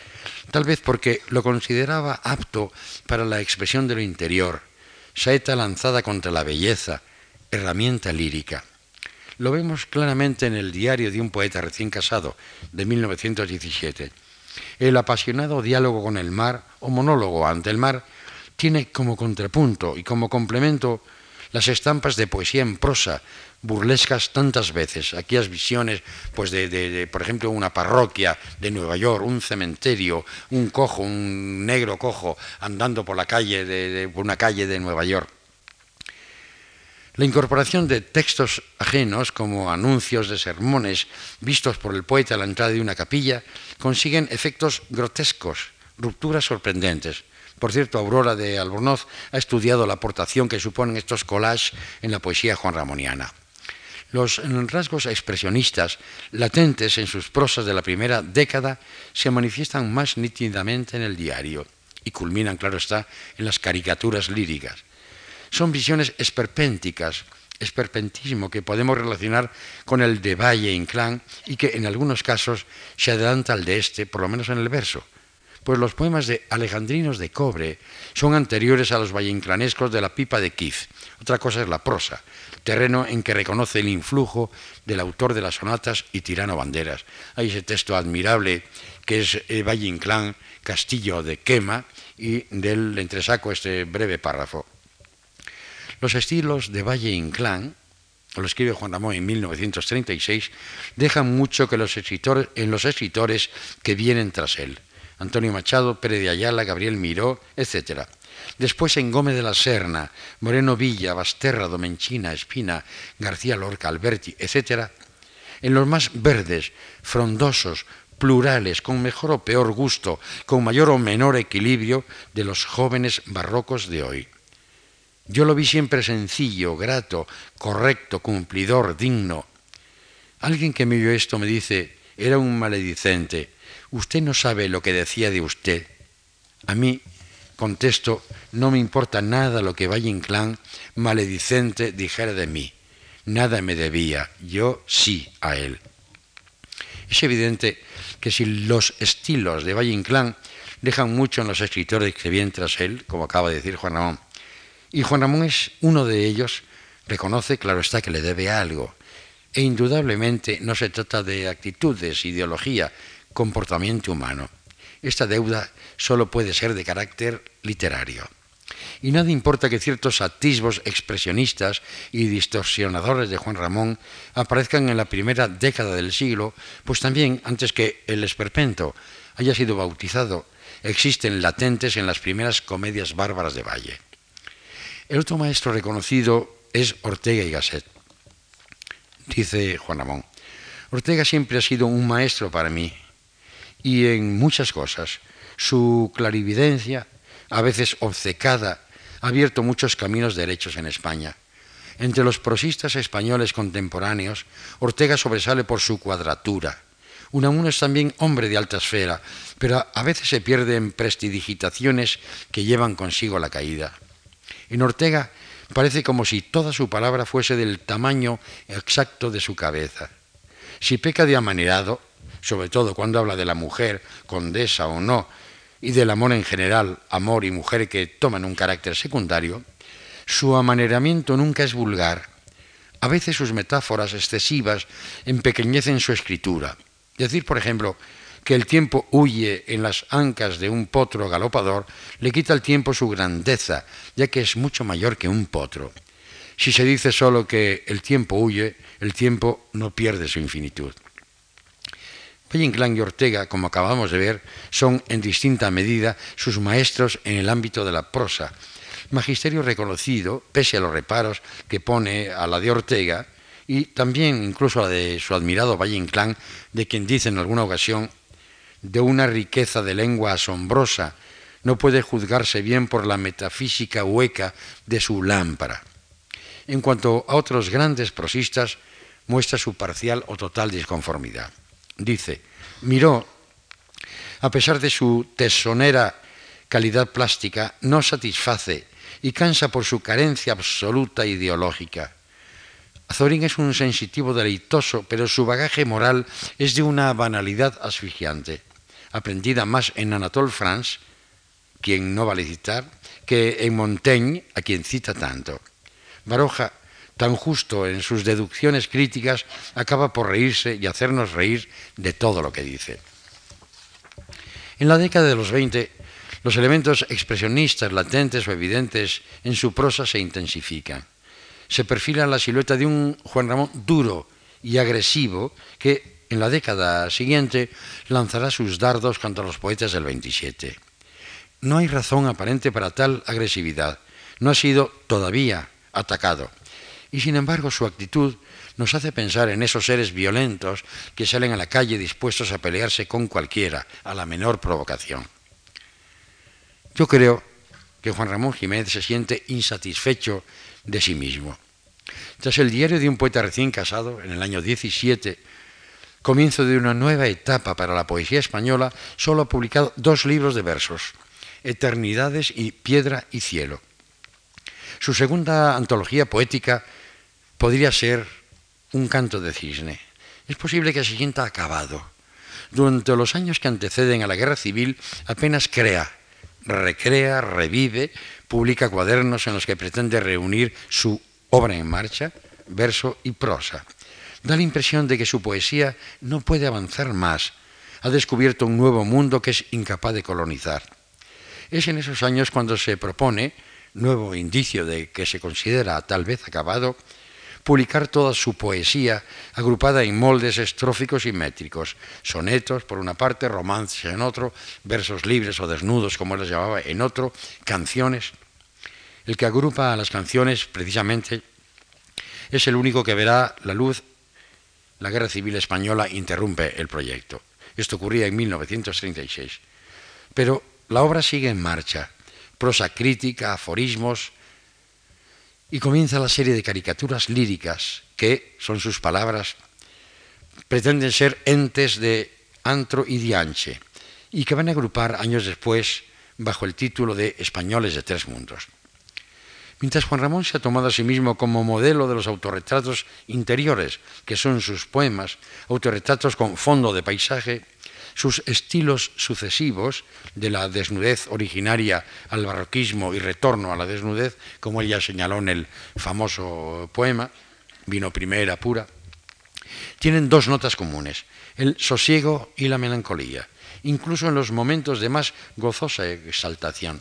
Speaker 1: tal vez porque lo consideraba apto para la expresión de lo interior, saeta lanzada contra la belleza, herramienta lírica. Lo vemos claramente en el diario de un poeta recién casado, de 1917. El apasionado diálogo con el mar, o monólogo ante el mar, tiene como contrapunto y como complemento las estampas de poesía en prosa, burlescas tantas veces, aquellas visiones, pues de, por ejemplo, una parroquia de Nueva York, un cementerio, un cojo, un negro cojo andando por la calle de, por una calle de Nueva York. La incorporación de textos ajenos, como anuncios de sermones vistos por el poeta a la entrada de una capilla, consiguen efectos grotescos, rupturas sorprendentes. Por cierto, Aurora de Albornoz ha estudiado la aportación que suponen estos collages en la poesía juanramoniana. Los rasgos expresionistas latentes en sus prosas de la primera década se manifiestan más nítidamente en el diario y culminan, claro está, en las caricaturas líricas. Son visiones esperpénticas, esperpentismo que podemos relacionar con el de Valle Inclán y que en algunos casos se adelanta al de este, por lo menos en el verso pues los poemas de Alejandrinos de Cobre son anteriores a los valleinclanescos de la pipa de Kif. Otra cosa es la prosa, terreno en que reconoce el influjo del autor de las sonatas y Tirano Banderas. Hay ese texto admirable que es eh, Valle Inclán, Castillo de Quema, y del entresaco este breve párrafo. Los estilos de Valle Inclán, lo escribe Juan Ramón en 1936, dejan mucho que los escritores, en los escritores que vienen tras él. Antonio Machado, Pérez de Ayala, Gabriel Miró, etc. Después en Gómez de la Serna, Moreno Villa, Basterra, Domenchina, Espina, García Lorca, Alberti, etc. En los más verdes, frondosos, plurales, con mejor o peor gusto, con mayor o menor equilibrio de los jóvenes barrocos de hoy. Yo lo vi siempre sencillo, grato, correcto, cumplidor, digno. Alguien que me oyó esto me dice, era un maledicente, usted no sabe lo que decía de usted. A mí, contesto, no me importa nada lo que Valle Inclán, maledicente, dijera de mí. Nada me debía, yo sí a él. Es evidente que si los estilos de Valle Inclán dejan mucho en los escritores que vienen tras él, como acaba de decir Juan Ramón, y Juan Ramón es uno de ellos, reconoce, claro está, que le debe algo. E indudablemente no se trata de actitudes, ideología, comportamiento humano. Esta deuda solo puede ser de carácter literario. Y nada importa que ciertos atisbos expresionistas y distorsionadores de Juan Ramón aparezcan en la primera década del siglo, pues también antes que el esperpento haya sido bautizado, existen latentes en las primeras comedias bárbaras de Valle. El otro maestro reconocido es Ortega y Gasset. Dice Juan Ramón, Ortega siempre ha sido un maestro para mí, y en muchas cosas. Su clarividencia, a veces obcecada, ha abierto muchos caminos derechos en España. Entre los prosistas españoles contemporáneos, Ortega sobresale por su cuadratura. Unamuno es también hombre de alta esfera, pero a veces se pierde en prestidigitaciones que llevan consigo la caída. En Ortega parece como si toda su palabra fuese del tamaño exacto de su cabeza. Si peca de amanerado, sobre todo cuando habla de la mujer, condesa o no, y del amor en general, amor y mujer que toman un carácter secundario, su amaneramiento nunca es vulgar. A veces sus metáforas excesivas empequeñecen su escritura. Decir, por ejemplo, que el tiempo huye en las ancas de un potro galopador le quita al tiempo su grandeza, ya que es mucho mayor que un potro. Si se dice solo que el tiempo huye, el tiempo no pierde su infinitud. Valle Inclán y Ortega, como acabamos de ver, son en distinta medida sus maestros en el ámbito de la prosa. Magisterio reconocido, pese a los reparos que pone a la de Ortega, y también incluso a la de su admirado Valle Inclán, de quien dice en alguna ocasión, de una riqueza de lengua asombrosa, no puede juzgarse bien por la metafísica hueca de su lámpara. En cuanto a otros grandes prosistas, muestra su parcial o total disconformidad. Dice, Miró, a pesar de su tesonera calidad plástica, no satisface y cansa por su carencia absoluta ideológica. Azorín es un sensitivo deleitoso, pero su bagaje moral es de una banalidad asfixiante, aprendida más en Anatole France, quien no vale citar, que en Montaigne, a quien cita tanto. Baroja tan justo en sus deducciones críticas, acaba por reírse y hacernos reír de todo lo que dice. En la década de los 20, los elementos expresionistas latentes o evidentes en su prosa se intensifican. Se perfila la silueta de un Juan Ramón duro y agresivo que en la década siguiente lanzará sus dardos contra los poetas del 27. No hay razón aparente para tal agresividad. No ha sido todavía atacado y sin embargo su actitud nos hace pensar en esos seres violentos que salen a la calle dispuestos a pelearse con cualquiera, a la menor provocación. Yo creo que Juan Ramón Jiménez se siente insatisfecho de sí mismo. Tras el diario de un poeta recién casado, en el año 17, comienzo de una nueva etapa para la poesía española, solo ha publicado dos libros de versos, Eternidades y Piedra y Cielo. Su segunda antología poética podría ser un canto de cisne. Es posible que se sienta acabado. Durante los años que anteceden a la guerra civil apenas crea, recrea, revive, publica cuadernos en los que pretende reunir su obra en marcha, verso y prosa. Da la impresión de que su poesía no puede avanzar más. Ha descubierto un nuevo mundo que es incapaz de colonizar. Es en esos años cuando se propone, nuevo indicio de que se considera tal vez acabado, publicar toda su poesía agrupada en moldes estróficos y métricos, sonetos por una parte, romances en otro, versos libres o desnudos como él los llamaba en otro, canciones. El que agrupa a las canciones precisamente es el único que verá la luz. La guerra civil española interrumpe el proyecto. Esto ocurría en 1936. Pero la obra sigue en marcha. Prosa crítica, aforismos, y comienza la serie de caricaturas líricas que, son sus palabras, pretenden ser entes de antro y dianche y que van a agrupar años después bajo el título de Españoles de Tres Mundos. Mientras Juan Ramón se ha tomado a sí mismo como modelo de los autorretratos interiores, que son sus poemas, autorretratos con fondo de paisaje, sus estilos sucesivos, de la desnudez originaria al barroquismo y retorno a la desnudez, como ella señaló en el famoso poema, vino primera pura, tienen dos notas comunes, el sosiego y la melancolía, incluso en los momentos de más gozosa exaltación.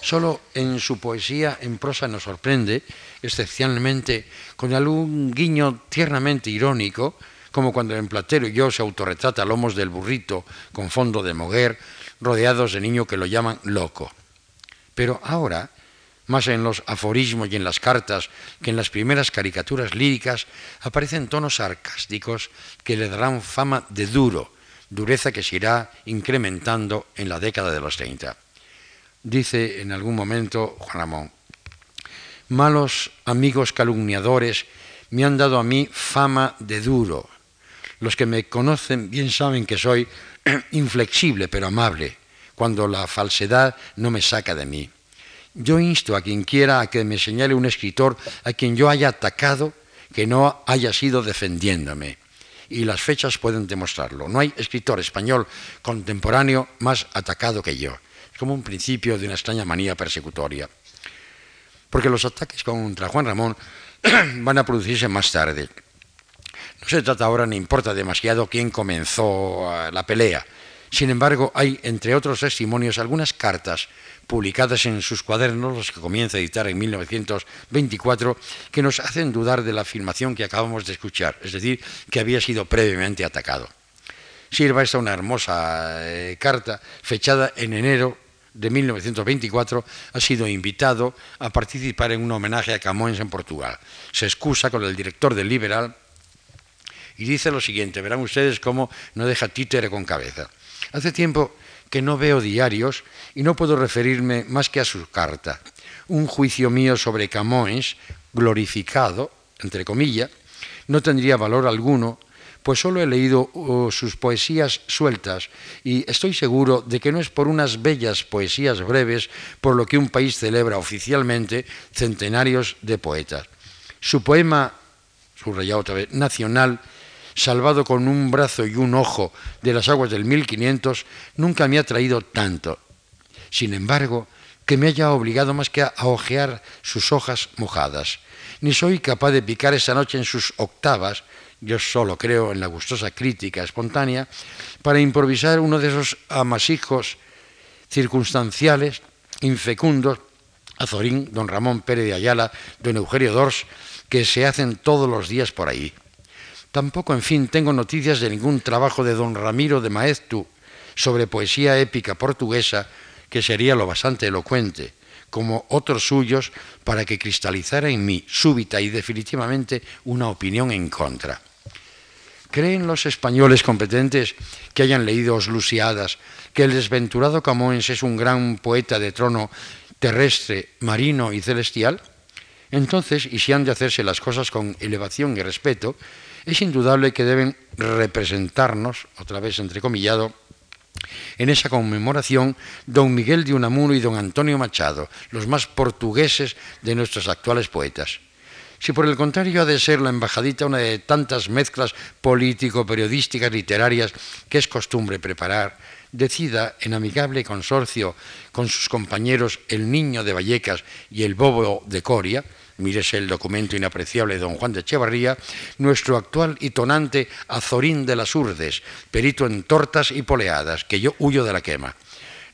Speaker 1: Solo en su poesía en prosa nos sorprende, excepcionalmente, con algún guiño tiernamente irónico, como cuando en Platero y yo se autorretrata a lomos del burrito con fondo de moguer, rodeados de niño que lo llaman loco. Pero ahora, más en los aforismos y en las cartas que en las primeras caricaturas líricas, aparecen tonos sarcásticos que le darán fama de duro, dureza que se irá incrementando en la década de los 30. Dice en algún momento Juan Ramón, malos amigos calumniadores me han dado a mí fama de duro. Los que me conocen bien saben que soy inflexible pero amable, cuando la falsedad no me saca de mí. Yo insto a quien quiera a que me señale un escritor a quien yo haya atacado que no haya sido defendiéndome. Y las fechas pueden demostrarlo. No hay escritor español contemporáneo más atacado que yo. Es como un principio de una extraña manía persecutoria. Porque los ataques contra Juan Ramón van a producirse más tarde. No se trata ahora ni importa demasiado quién comenzó eh, la pelea. Sin embargo, hay, entre otros testimonios, algunas cartas publicadas en sus cuadernos, los que comienza a editar en 1924, que nos hacen dudar de la afirmación que acabamos de escuchar, es decir, que había sido previamente atacado. Sirva esta una hermosa eh, carta fechada en enero de 1924, ha sido invitado a participar en un homenaje a Camões en Portugal. Se excusa con el director del Liberal y dice lo siguiente, verán ustedes cómo no deja títere con cabeza. Hace tiempo que no veo diarios y no puedo referirme más que a su carta. Un juicio mío sobre Camões, glorificado, entre comillas, no tendría valor alguno, pues solo he leído uh, sus poesías sueltas y estoy seguro de que no es por unas bellas poesías breves por lo que un país celebra oficialmente centenarios de poetas. Su poema, subrayado otra vez, nacional, salvado con un brazo y un ojo de las aguas del 1500, nunca me ha traído tanto. Sin embargo, que me haya obligado más que a ojear sus hojas mojadas. Ni soy capaz de picar esa noche en sus octavas, yo solo creo en la gustosa crítica espontánea, para improvisar uno de esos amasijos circunstanciales, infecundos, Azorín, don Ramón Pérez de Ayala, don Eugenio Dors, que se hacen todos los días por ahí. Tampoco, en fin, tengo noticias de ningún trabajo de don Ramiro de Maeztu sobre poesía épica portuguesa que sería lo bastante elocuente, como otros suyos, para que cristalizara en mí súbita y definitivamente una opinión en contra. ¿Creen los españoles competentes que hayan leído Os Lusiadas que el desventurado Camões es un gran poeta de trono terrestre, marino y celestial? Entonces, y si han de hacerse las cosas con elevación y respeto, es indudable que deben representarnos, otra vez entrecomillado, en esa conmemoración don Miguel de Unamuno y don Antonio Machado, los más portugueses de nuestros actuales poetas. Si por el contrario ha de ser la embajadita una de tantas mezclas político-periodísticas literarias que es costumbre preparar, decida en amigable consorcio con sus compañeros el Niño de Vallecas y el Bobo de Coria, mírese el documento inapreciable de don Juan de Echevarría, nuestro actual y tonante Azorín de las Urdes, perito en tortas y poleadas, que yo huyo de la quema.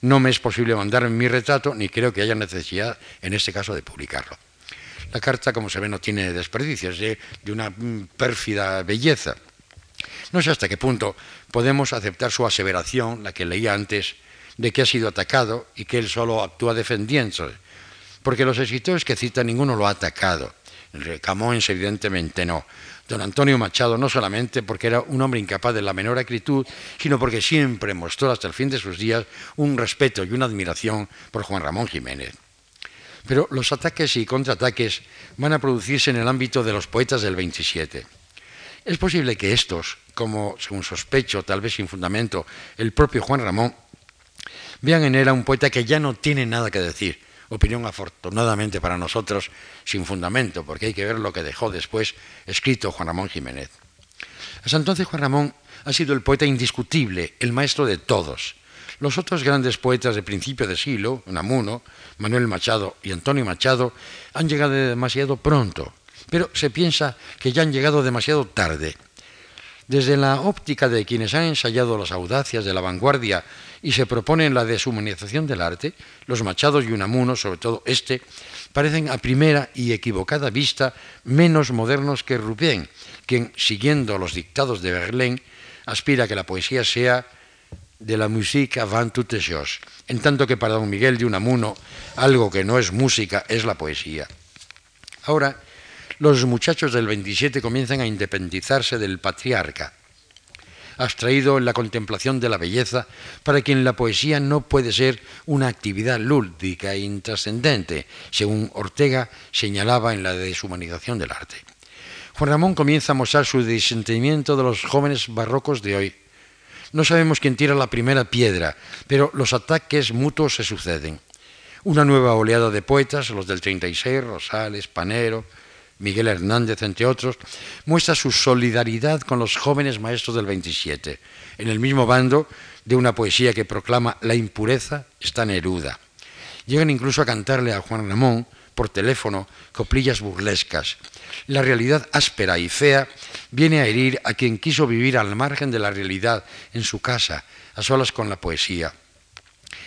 Speaker 1: No me es posible mandar mi retrato, ni creo que haya necesidad, en este caso, de publicarlo. La carta, como se ve, no tiene desperdicios, de, de una mm, pérfida belleza. No sé hasta qué punto podemos aceptar su aseveración, la que leía antes, de que ha sido atacado y que él solo actúa defendiéndose porque los escritores que cita ninguno lo ha atacado. Camões evidentemente no. Don Antonio Machado no solamente porque era un hombre incapaz de la menor acritud, sino porque siempre mostró hasta el fin de sus días un respeto y una admiración por Juan Ramón Jiménez. Pero los ataques y contraataques van a producirse en el ámbito de los poetas del 27. Es posible que estos, como según sospecho, tal vez sin fundamento, el propio Juan Ramón, vean en él a un poeta que ya no tiene nada que decir, opinión afortunadamente para nosotros sin fundamento, porque hay que ver lo que dejó después escrito Juan Ramón Jiménez. Hasta entonces Juan Ramón ha sido el poeta indiscutible, el maestro de todos. Los otros grandes poetas de principio de siglo, Namuno, Manuel Machado y Antonio Machado, han llegado demasiado pronto, pero se piensa que ya han llegado demasiado tarde. Desde la óptica de quienes han ensayado las audacias de la vanguardia y se proponen la deshumanización del arte, los Machados y Unamuno, sobre todo este, parecen a primera y equivocada vista menos modernos que Rupén, quien, siguiendo los dictados de Verlaine, aspira a que la poesía sea de la musique avant toutes choses, en tanto que para don Miguel de Unamuno algo que no es música es la poesía. Ahora, los muchachos del 27 comienzan a independizarse del patriarca, abstraído en la contemplación de la belleza, para quien la poesía no puede ser una actividad lúdica e intrascendente, según Ortega señalaba en la deshumanización del arte. Juan Ramón comienza a mostrar su disentendimiento de los jóvenes barrocos de hoy. No sabemos quién tira la primera piedra, pero los ataques mutuos se suceden. Una nueva oleada de poetas, los del 36, Rosales, Panero, Miguel Hernández, entre otros, muestra su solidaridad con los jóvenes maestros del 27. En el mismo bando de una poesía que proclama la impureza está Neruda. Llegan incluso a cantarle a Juan Ramón por teléfono coplillas burlescas. La realidad áspera y fea viene a herir a quien quiso vivir al margen de la realidad en su casa, a solas con la poesía.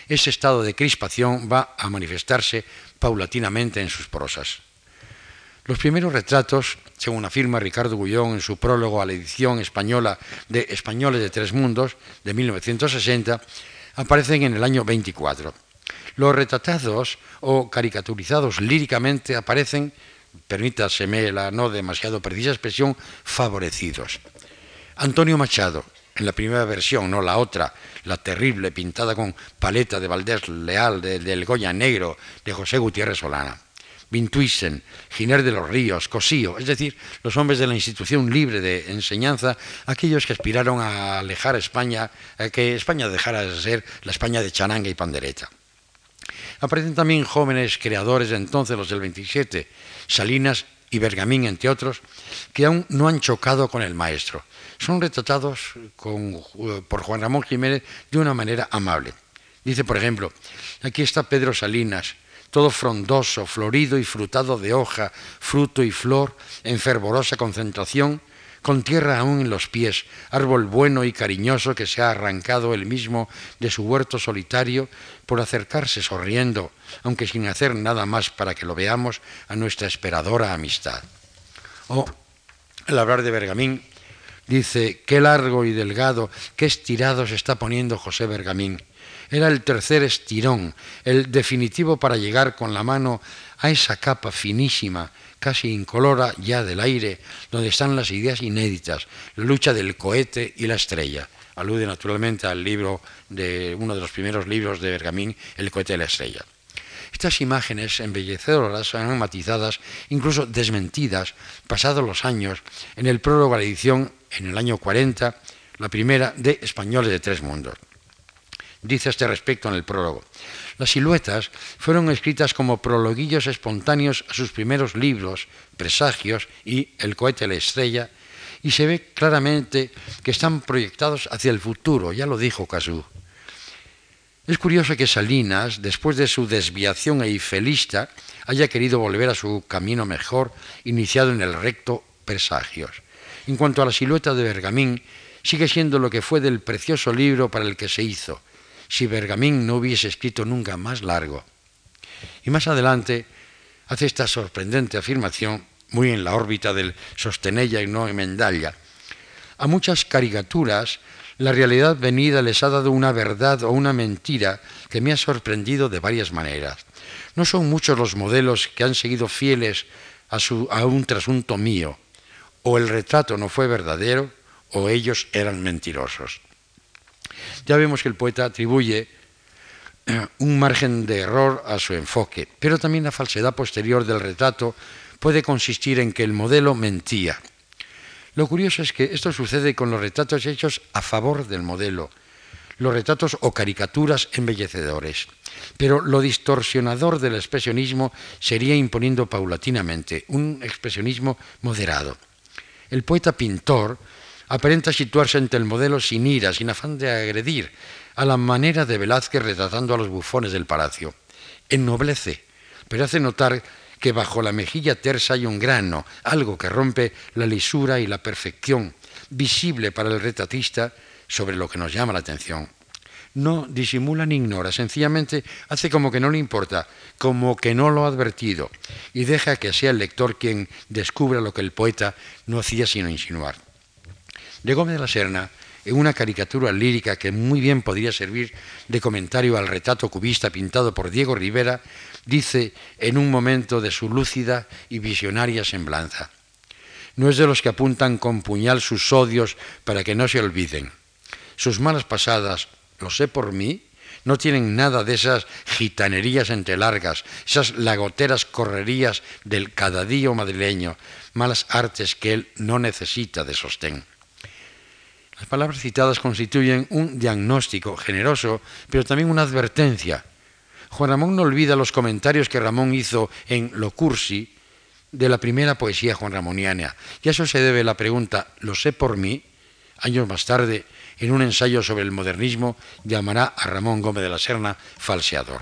Speaker 1: Ese estado de crispación va a manifestarse paulatinamente en sus prosas. Los primeros retratos, según afirma Ricardo Gullón en su prólogo a la edición española de Españoles de Tres Mundos de 1960, aparecen en el año 24. Los retratados o caricaturizados líricamente aparecen, permítaseme la no demasiado precisa expresión, favorecidos. Antonio Machado, en la primera versión, no la otra, la terrible, pintada con paleta de Valdés Leal, del Goya Negro, de José Gutiérrez Solana. Vintuisen, Giner de los Ríos, Cosío, es decir, los hombres de la institución libre de enseñanza, aquellos que aspiraron a alejar España, a que España dejara de ser la España de charanga y pandereta. Aparecen también jóvenes creadores de entonces, los del 27, Salinas y Bergamín, entre otros, que aún no han chocado con el maestro. Son retratados por Juan Ramón Jiménez de una manera amable. Dice, por ejemplo, aquí está Pedro Salinas, todo frondoso, florido y frutado de hoja, fruto y flor, en fervorosa concentración, con tierra aún en los pies, árbol bueno y cariñoso que se ha arrancado él mismo de su huerto solitario por acercarse sonriendo, aunque sin hacer nada más para que lo veamos, a nuestra esperadora amistad. O, al hablar de Bergamín, dice, qué largo y delgado, qué estirado se está poniendo José Bergamín era el tercer estirón, el definitivo para llegar con la mano a esa capa finísima, casi incolora ya del aire, donde están las ideas inéditas, la lucha del cohete y la estrella. Alude naturalmente al libro de uno de los primeros libros de Bergamín, El cohete y la estrella. Estas imágenes embellecedoras son matizadas, incluso desmentidas, pasados los años, en el prólogo a la edición, en el año 40, la primera de Españoles de Tres Mundos dice este respecto en el prólogo. Las siluetas fueron escritas como prologuillos espontáneos a sus primeros libros, Presagios y El cohete la estrella, y se ve claramente que están proyectados hacia el futuro, ya lo dijo Casú. Es curioso que Salinas, después de su desviación eifelista, haya querido volver a su camino mejor, iniciado en el recto Presagios. En cuanto a la silueta de Bergamín, sigue siendo lo que fue del precioso libro para el que se hizo, si Bergamín no hubiese escrito nunca más largo. Y más adelante hace esta sorprendente afirmación, muy en la órbita del sostenella y no emendalla. A muchas caricaturas la realidad venida les ha dado una verdad o una mentira que me ha sorprendido de varias maneras. No son muchos los modelos que han seguido fieles a, a un trasunto mío. O el retrato no fue verdadero o ellos eran mentirosos. Ya vemos que el poeta atribuye eh, un margen de error a su enfoque, pero también la falsedad posterior del retrato puede consistir en que el modelo mentía. Lo curioso es que esto sucede con los retratos hechos a favor del modelo, los retratos o caricaturas embellecedores. Pero lo distorsionador del expresionismo sería imponiendo paulatinamente un expresionismo moderado. El poeta pintor aparenta situarse ante el modelo sin ira, sin afán de agredir, a la manera de Velázquez retratando a los bufones del palacio. Ennoblece, pero hace notar que bajo la mejilla tersa hay un grano, algo que rompe la lisura y la perfección, visible para el retratista sobre lo que nos llama la atención. No disimula ni ignora, sencillamente hace como que no le importa, como que no lo ha advertido, y deja que sea el lector quien descubra lo que el poeta no hacía sino insinuar de Gómez de la Serna en una caricatura lírica que muy bien podría servir de comentario al retrato cubista pintado por Diego Rivera, dice en un momento de su lúcida y visionaria semblanza. No es de los que apuntan con puñal sus odios para que no se olviden. sus malas pasadas, lo sé por mí, no tienen nada de esas gitanerías entrelargas, esas lagoteras correrías del cadadillo madrileño, malas artes que él no necesita de sostén. Las palabras citadas constituyen un diagnóstico generoso, pero también una advertencia. Juan Ramón no olvida los comentarios que Ramón hizo en Lo Cursi de la primera poesía Juan Ramoniana. Y a eso se debe la pregunta, ¿lo sé por mí? Años más tarde, en un ensayo sobre el modernismo, llamará a Ramón Gómez de la Serna falseador.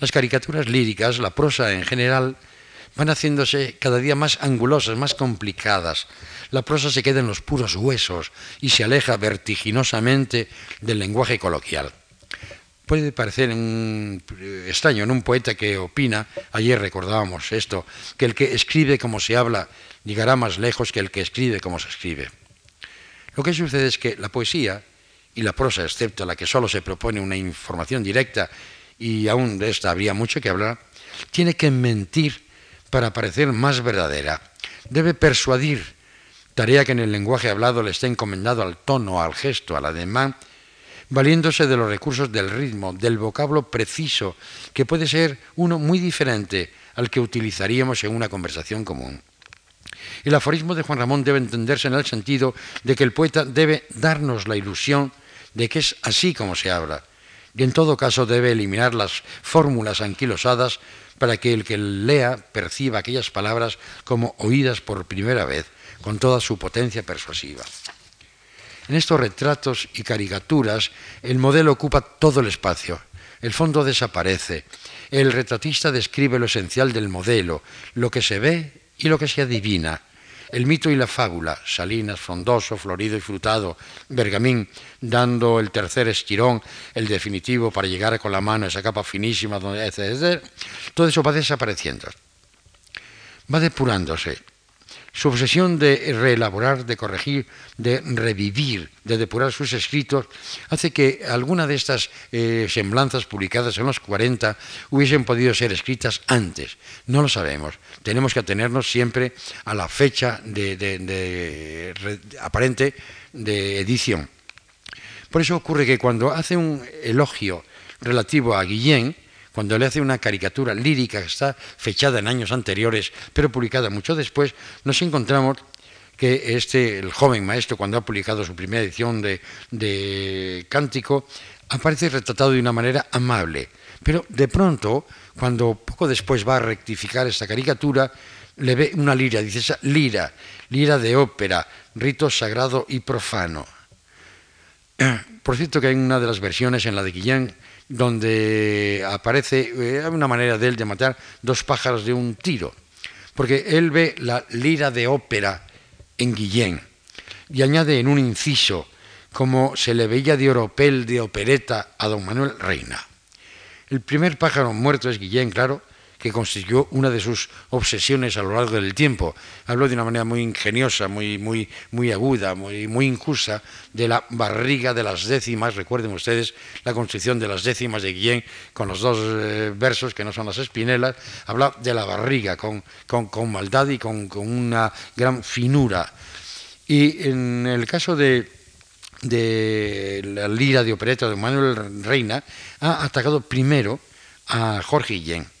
Speaker 1: Las caricaturas líricas, la prosa en general, van haciéndose cada día más angulosas, más complicadas. La prosa se queda en los puros huesos y se aleja vertiginosamente del lenguaje coloquial. Puede parecer extraño en un poeta que opina, ayer recordábamos esto, que el que escribe como se habla llegará más lejos que el que escribe como se escribe. Lo que sucede es que la poesía y la prosa, excepto la que solo se propone una información directa, y aún de esta habría mucho que hablar, tiene que mentir para parecer más verdadera. Debe persuadir, tarea que en el lenguaje hablado le está encomendado al tono, al gesto, al ademán, valiéndose de los recursos del ritmo, del vocablo preciso, que puede ser uno muy diferente al que utilizaríamos en una conversación común. El aforismo de Juan Ramón debe entenderse en el sentido de que el poeta debe darnos la ilusión de que es así como se habla, y en todo caso debe eliminar las fórmulas anquilosadas para que el que lea perciba aquellas palabras como oídas por primera vez, con toda su potencia persuasiva. En estos retratos y caricaturas el modelo ocupa todo el espacio, el fondo desaparece, el retratista describe lo esencial del modelo, lo que se ve y lo que se adivina, el mito y la fábula, Salinas, frondoso, florido y frutado, Bergamín, dando el tercer estirón, el definitivo para llegar con la mano a esa capa finísima, etc. Todo eso va desapareciendo, va depurándose, su obsesión de reelaborar, de corregir, de revivir, de depurar sus escritos, hace que alguna de estas eh, semblanzas publicadas en los 40 hubiesen podido ser escritas antes. No lo sabemos. Tenemos que atenernos siempre a la fecha de, aparente de edición. Por eso ocurre que cuando hace un elogio relativo a Guillén, cuando le hace una caricatura lírica que está fechada en años anteriores, pero publicada mucho después, nos encontramos que este, el joven maestro, cuando ha publicado su primera edición de, de Cántico, aparece retratado de una manera amable. Pero de pronto, cuando poco después va a rectificar esta caricatura, le ve una lira, dice esa lira, lira de ópera, rito sagrado y profano. Por cierto que hay una de las versiones en la de Guillén donde aparece eh, una manera de él de matar dos pájaros de un tiro, porque él ve la lira de ópera en Guillén y añade en un inciso como se le veía de oropel de opereta a don Manuel Reina. El primer pájaro muerto es Guillén, claro, que consiguió una de sus obsesiones a lo largo del tiempo. Habló de una manera muy ingeniosa, muy, muy, muy aguda, muy, muy injusta, de la barriga de las décimas. Recuerden ustedes la construcción de las décimas de Guillén con los dos eh, versos que no son las espinelas. Habla de la barriga con, con, maldad y con, con, una gran finura. Y en el caso de, de la lira de opereta de Manuel Reina, ha atacado primero a Jorge Guillén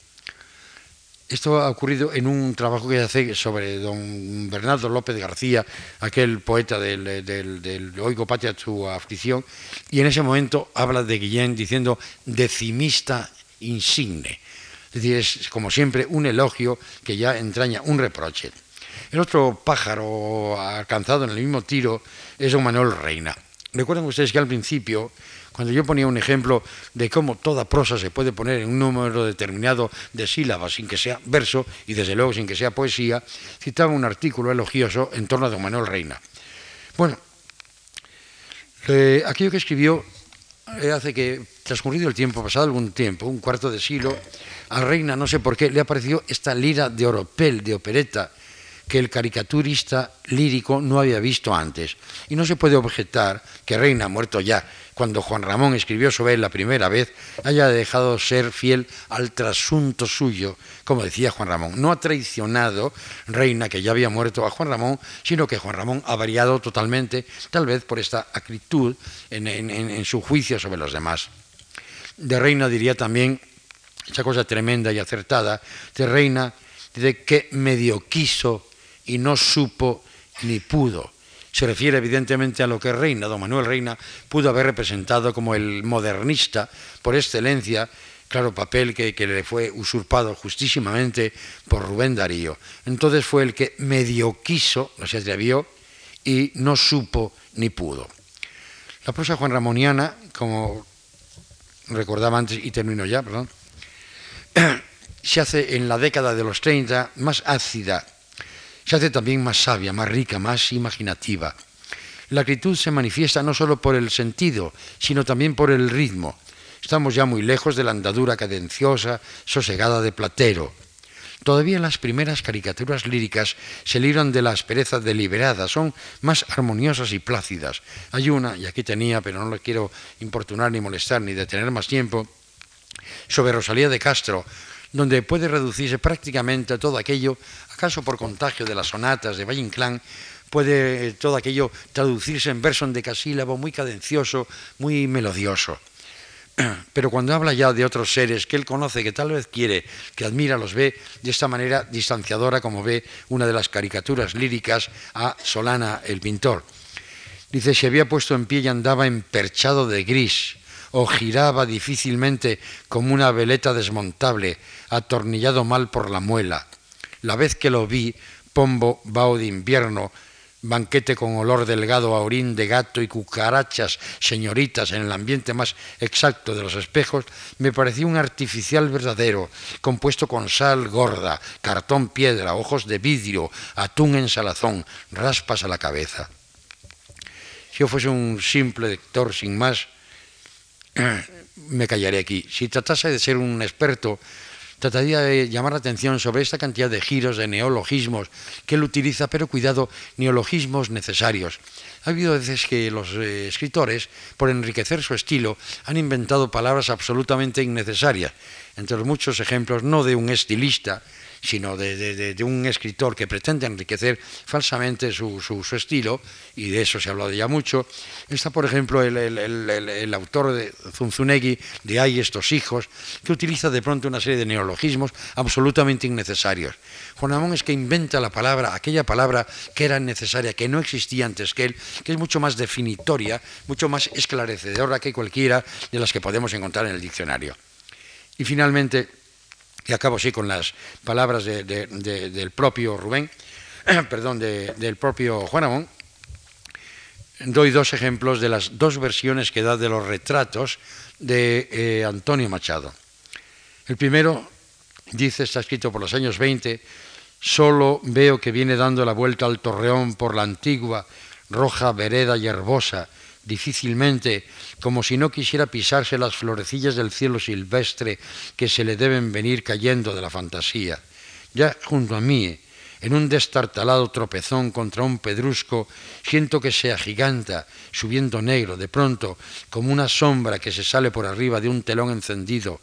Speaker 1: esto ha ocurrido en un trabajo que hace sobre don Bernardo López García, aquel poeta del, del, Oigo Patria su aflicción, y en ese momento habla de Guillén diciendo decimista insigne. Es decir, es como siempre un elogio que ya entraña un reproche. El otro pájaro alcanzado en el mismo tiro es don Manuel Reina. Recuerden ustedes que al principio cuando yo ponía un ejemplo de cómo toda prosa se puede poner en un número determinado de sílabas sin que sea verso y desde luego sin que sea poesía, citaba un artículo elogioso en torno a don Manuel Reina. Bueno, aquello que escribió eh, hace que, transcurrido el tiempo, pasado algún tiempo, un cuarto de siglo, a Reina, no sé por qué, le ha aparecido esta lira de oropel, de opereta, que el caricaturista lírico no había visto antes. Y no se puede objetar que Reina, muerto ya, cuando Juan Ramón escribió sobre él la primera vez, haya dejado ser fiel al trasunto suyo, como decía Juan Ramón. No ha traicionado Reina, que ya había muerto a Juan Ramón, sino que Juan Ramón ha variado totalmente, tal vez por esta acritud en, su juicio sobre los demás. De Reina diría también, esa cosa tremenda y acertada, de Reina, de que medio quiso y no supo ni pudo. Se refiere evidentemente a lo que Reina, don Manuel Reina, pudo haber representado como el modernista por excelencia, claro, papel que, le fue usurpado justísimamente por Rubén Darío. Entonces fue el que medio quiso, no se atrevió, y no supo ni pudo. La prosa juan ramoniana, como recordaba antes y termino ya, perdón, se hace en la década de los 30 más ácida, se hace también más sabia, más rica, más imaginativa. La acritud se manifiesta no solo por el sentido, sino también por el ritmo. Estamos ya muy lejos de la andadura cadenciosa, sosegada de Platero. Todavía las primeras caricaturas líricas se libran de la aspereza deliberada, son más armoniosas y plácidas. Hay una, y aquí tenía, pero no le quiero importunar ni molestar ni detener más tiempo, sobre Rosalía de Castro, donde puede reducirse prácticamente todo aquello, acaso por contagio de las sonatas de Valle Inclán, puede todo aquello traducirse en verso decasílabo muy cadencioso, muy melodioso. Pero cuando habla ya de otros seres que él conoce, que tal vez quiere, que admira, los ve de esta manera distanciadora como ve una de las caricaturas líricas a Solana el pintor. Dice, se había puesto en pie y andaba emperchado de gris, o giraba difícilmente como una veleta desmontable, atornillado mal por la muela. La vez que lo vi, pombo, vaho de invierno, banquete con olor delgado a orín de gato y cucarachas señoritas en el ambiente más exacto de los espejos, me parecía un artificial verdadero, compuesto con sal gorda, cartón piedra, ojos de vidrio, atún en salazón, raspas a la cabeza. Si yo fuese un simple lector sin más, me callaré aquí. Si tratase de ser un experto, trataría de llamar la atención sobre esta cantidad de giros, de neologismos que él utiliza, pero cuidado, neologismos necesarios. Ha habido veces que los eh, escritores, por enriquecer su estilo, han inventado palabras absolutamente innecesarias. Entre los muchos ejemplos, no de un estilista, sino de, un escritor que pretende enriquecer falsamente su, estilo, y de eso se ha hablado ya mucho. Está, por ejemplo, el, autor de Zunzunegui, de Hay estos hijos, que utiliza de pronto una serie de neologismos absolutamente innecesarios. Juan Ramón es que inventa la palabra, aquella palabra que era necesaria, que no existía antes que él, que es mucho más definitoria, mucho más esclarecedora que cualquiera de las que podemos encontrar en el diccionario. Y finalmente, y acabo así con las palabras del propio Rubén, perdón, del propio Juan Amón, doy dos ejemplos de las dos versiones que da de los retratos de eh, Antonio Machado. El primero dice, está escrito por los años 20, solo veo que viene dando la vuelta al torreón por la antigua, roja vereda y herbosa, difícilmente, como si no quisiera pisarse las florecillas del cielo silvestre que se le deben venir cayendo de la fantasía. Ya junto a mí, en un destartalado tropezón contra un pedrusco, siento que se agiganta, subiendo negro, de pronto, como una sombra que se sale por arriba de un telón encendido,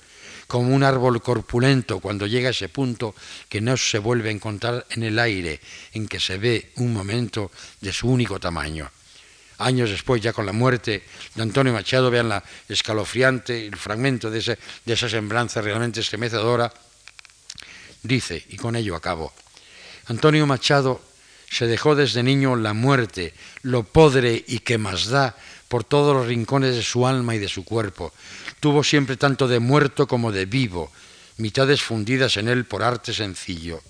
Speaker 1: como un árbol corpulento cuando llega a ese punto que no se vuelve a encontrar en el aire, en que se ve un momento de su único tamaño años después, ya con la muerte de Antonio Machado, vean la escalofriante, el fragmento de, de esa semblanza realmente estremecedora, dice, y con ello acabo, Antonio Machado se dejó desde niño la muerte, lo podre y que más da por todos los rincones de su alma y de su cuerpo. Tuvo siempre tanto de muerto como de vivo, mitades fundidas en él por arte sencillo.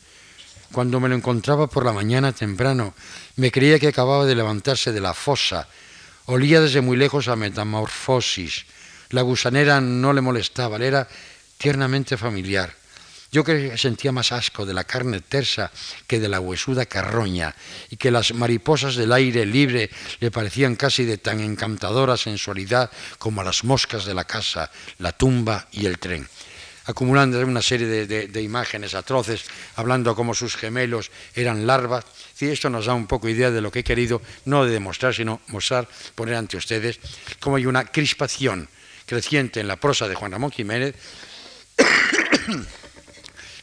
Speaker 1: Cuando me lo encontraba por la mañana temprano, me creía que acababa de levantarse de la fosa. Olía desde muy lejos a metamorfosis. La gusanera no le molestaba, le era tiernamente familiar. Yo que sentía más asco de la carne tersa que de la huesuda carroña, y que las mariposas del aire libre le parecían casi de tan encantadora sensualidad como a las moscas de la casa, la tumba y el tren. Acumulando una serie de, imágenes atroces, hablando como sus gemelos eran larvas. Y esto nos da un poco idea de lo que he querido, no de demostrar, sino mostrar, poner ante ustedes cómo hay una crispación creciente en la prosa de Juan Ramón Jiménez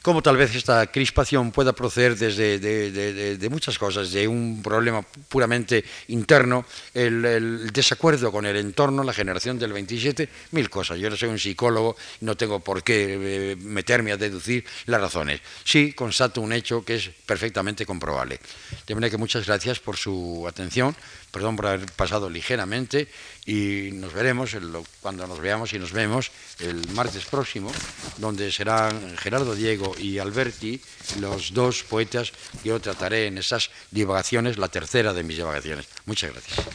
Speaker 1: como tal vez esta crispación pueda proceder desde de, muchas cosas, de un problema puramente interno, el, desacuerdo con el entorno, la generación del 27, mil cosas. Yo no soy un psicólogo no tengo por qué eh, meterme a deducir las razones. Sí, constato un hecho que es perfectamente comprobable. De manera que muchas gracias por su atención perdón por haber pasado ligeramente, y nos veremos cuando nos veamos y nos vemos el martes próximo, donde serán Gerardo Diego y Alberti los dos poetas que yo trataré en esas divagaciones, la tercera de mis divagaciones. Muchas gracias.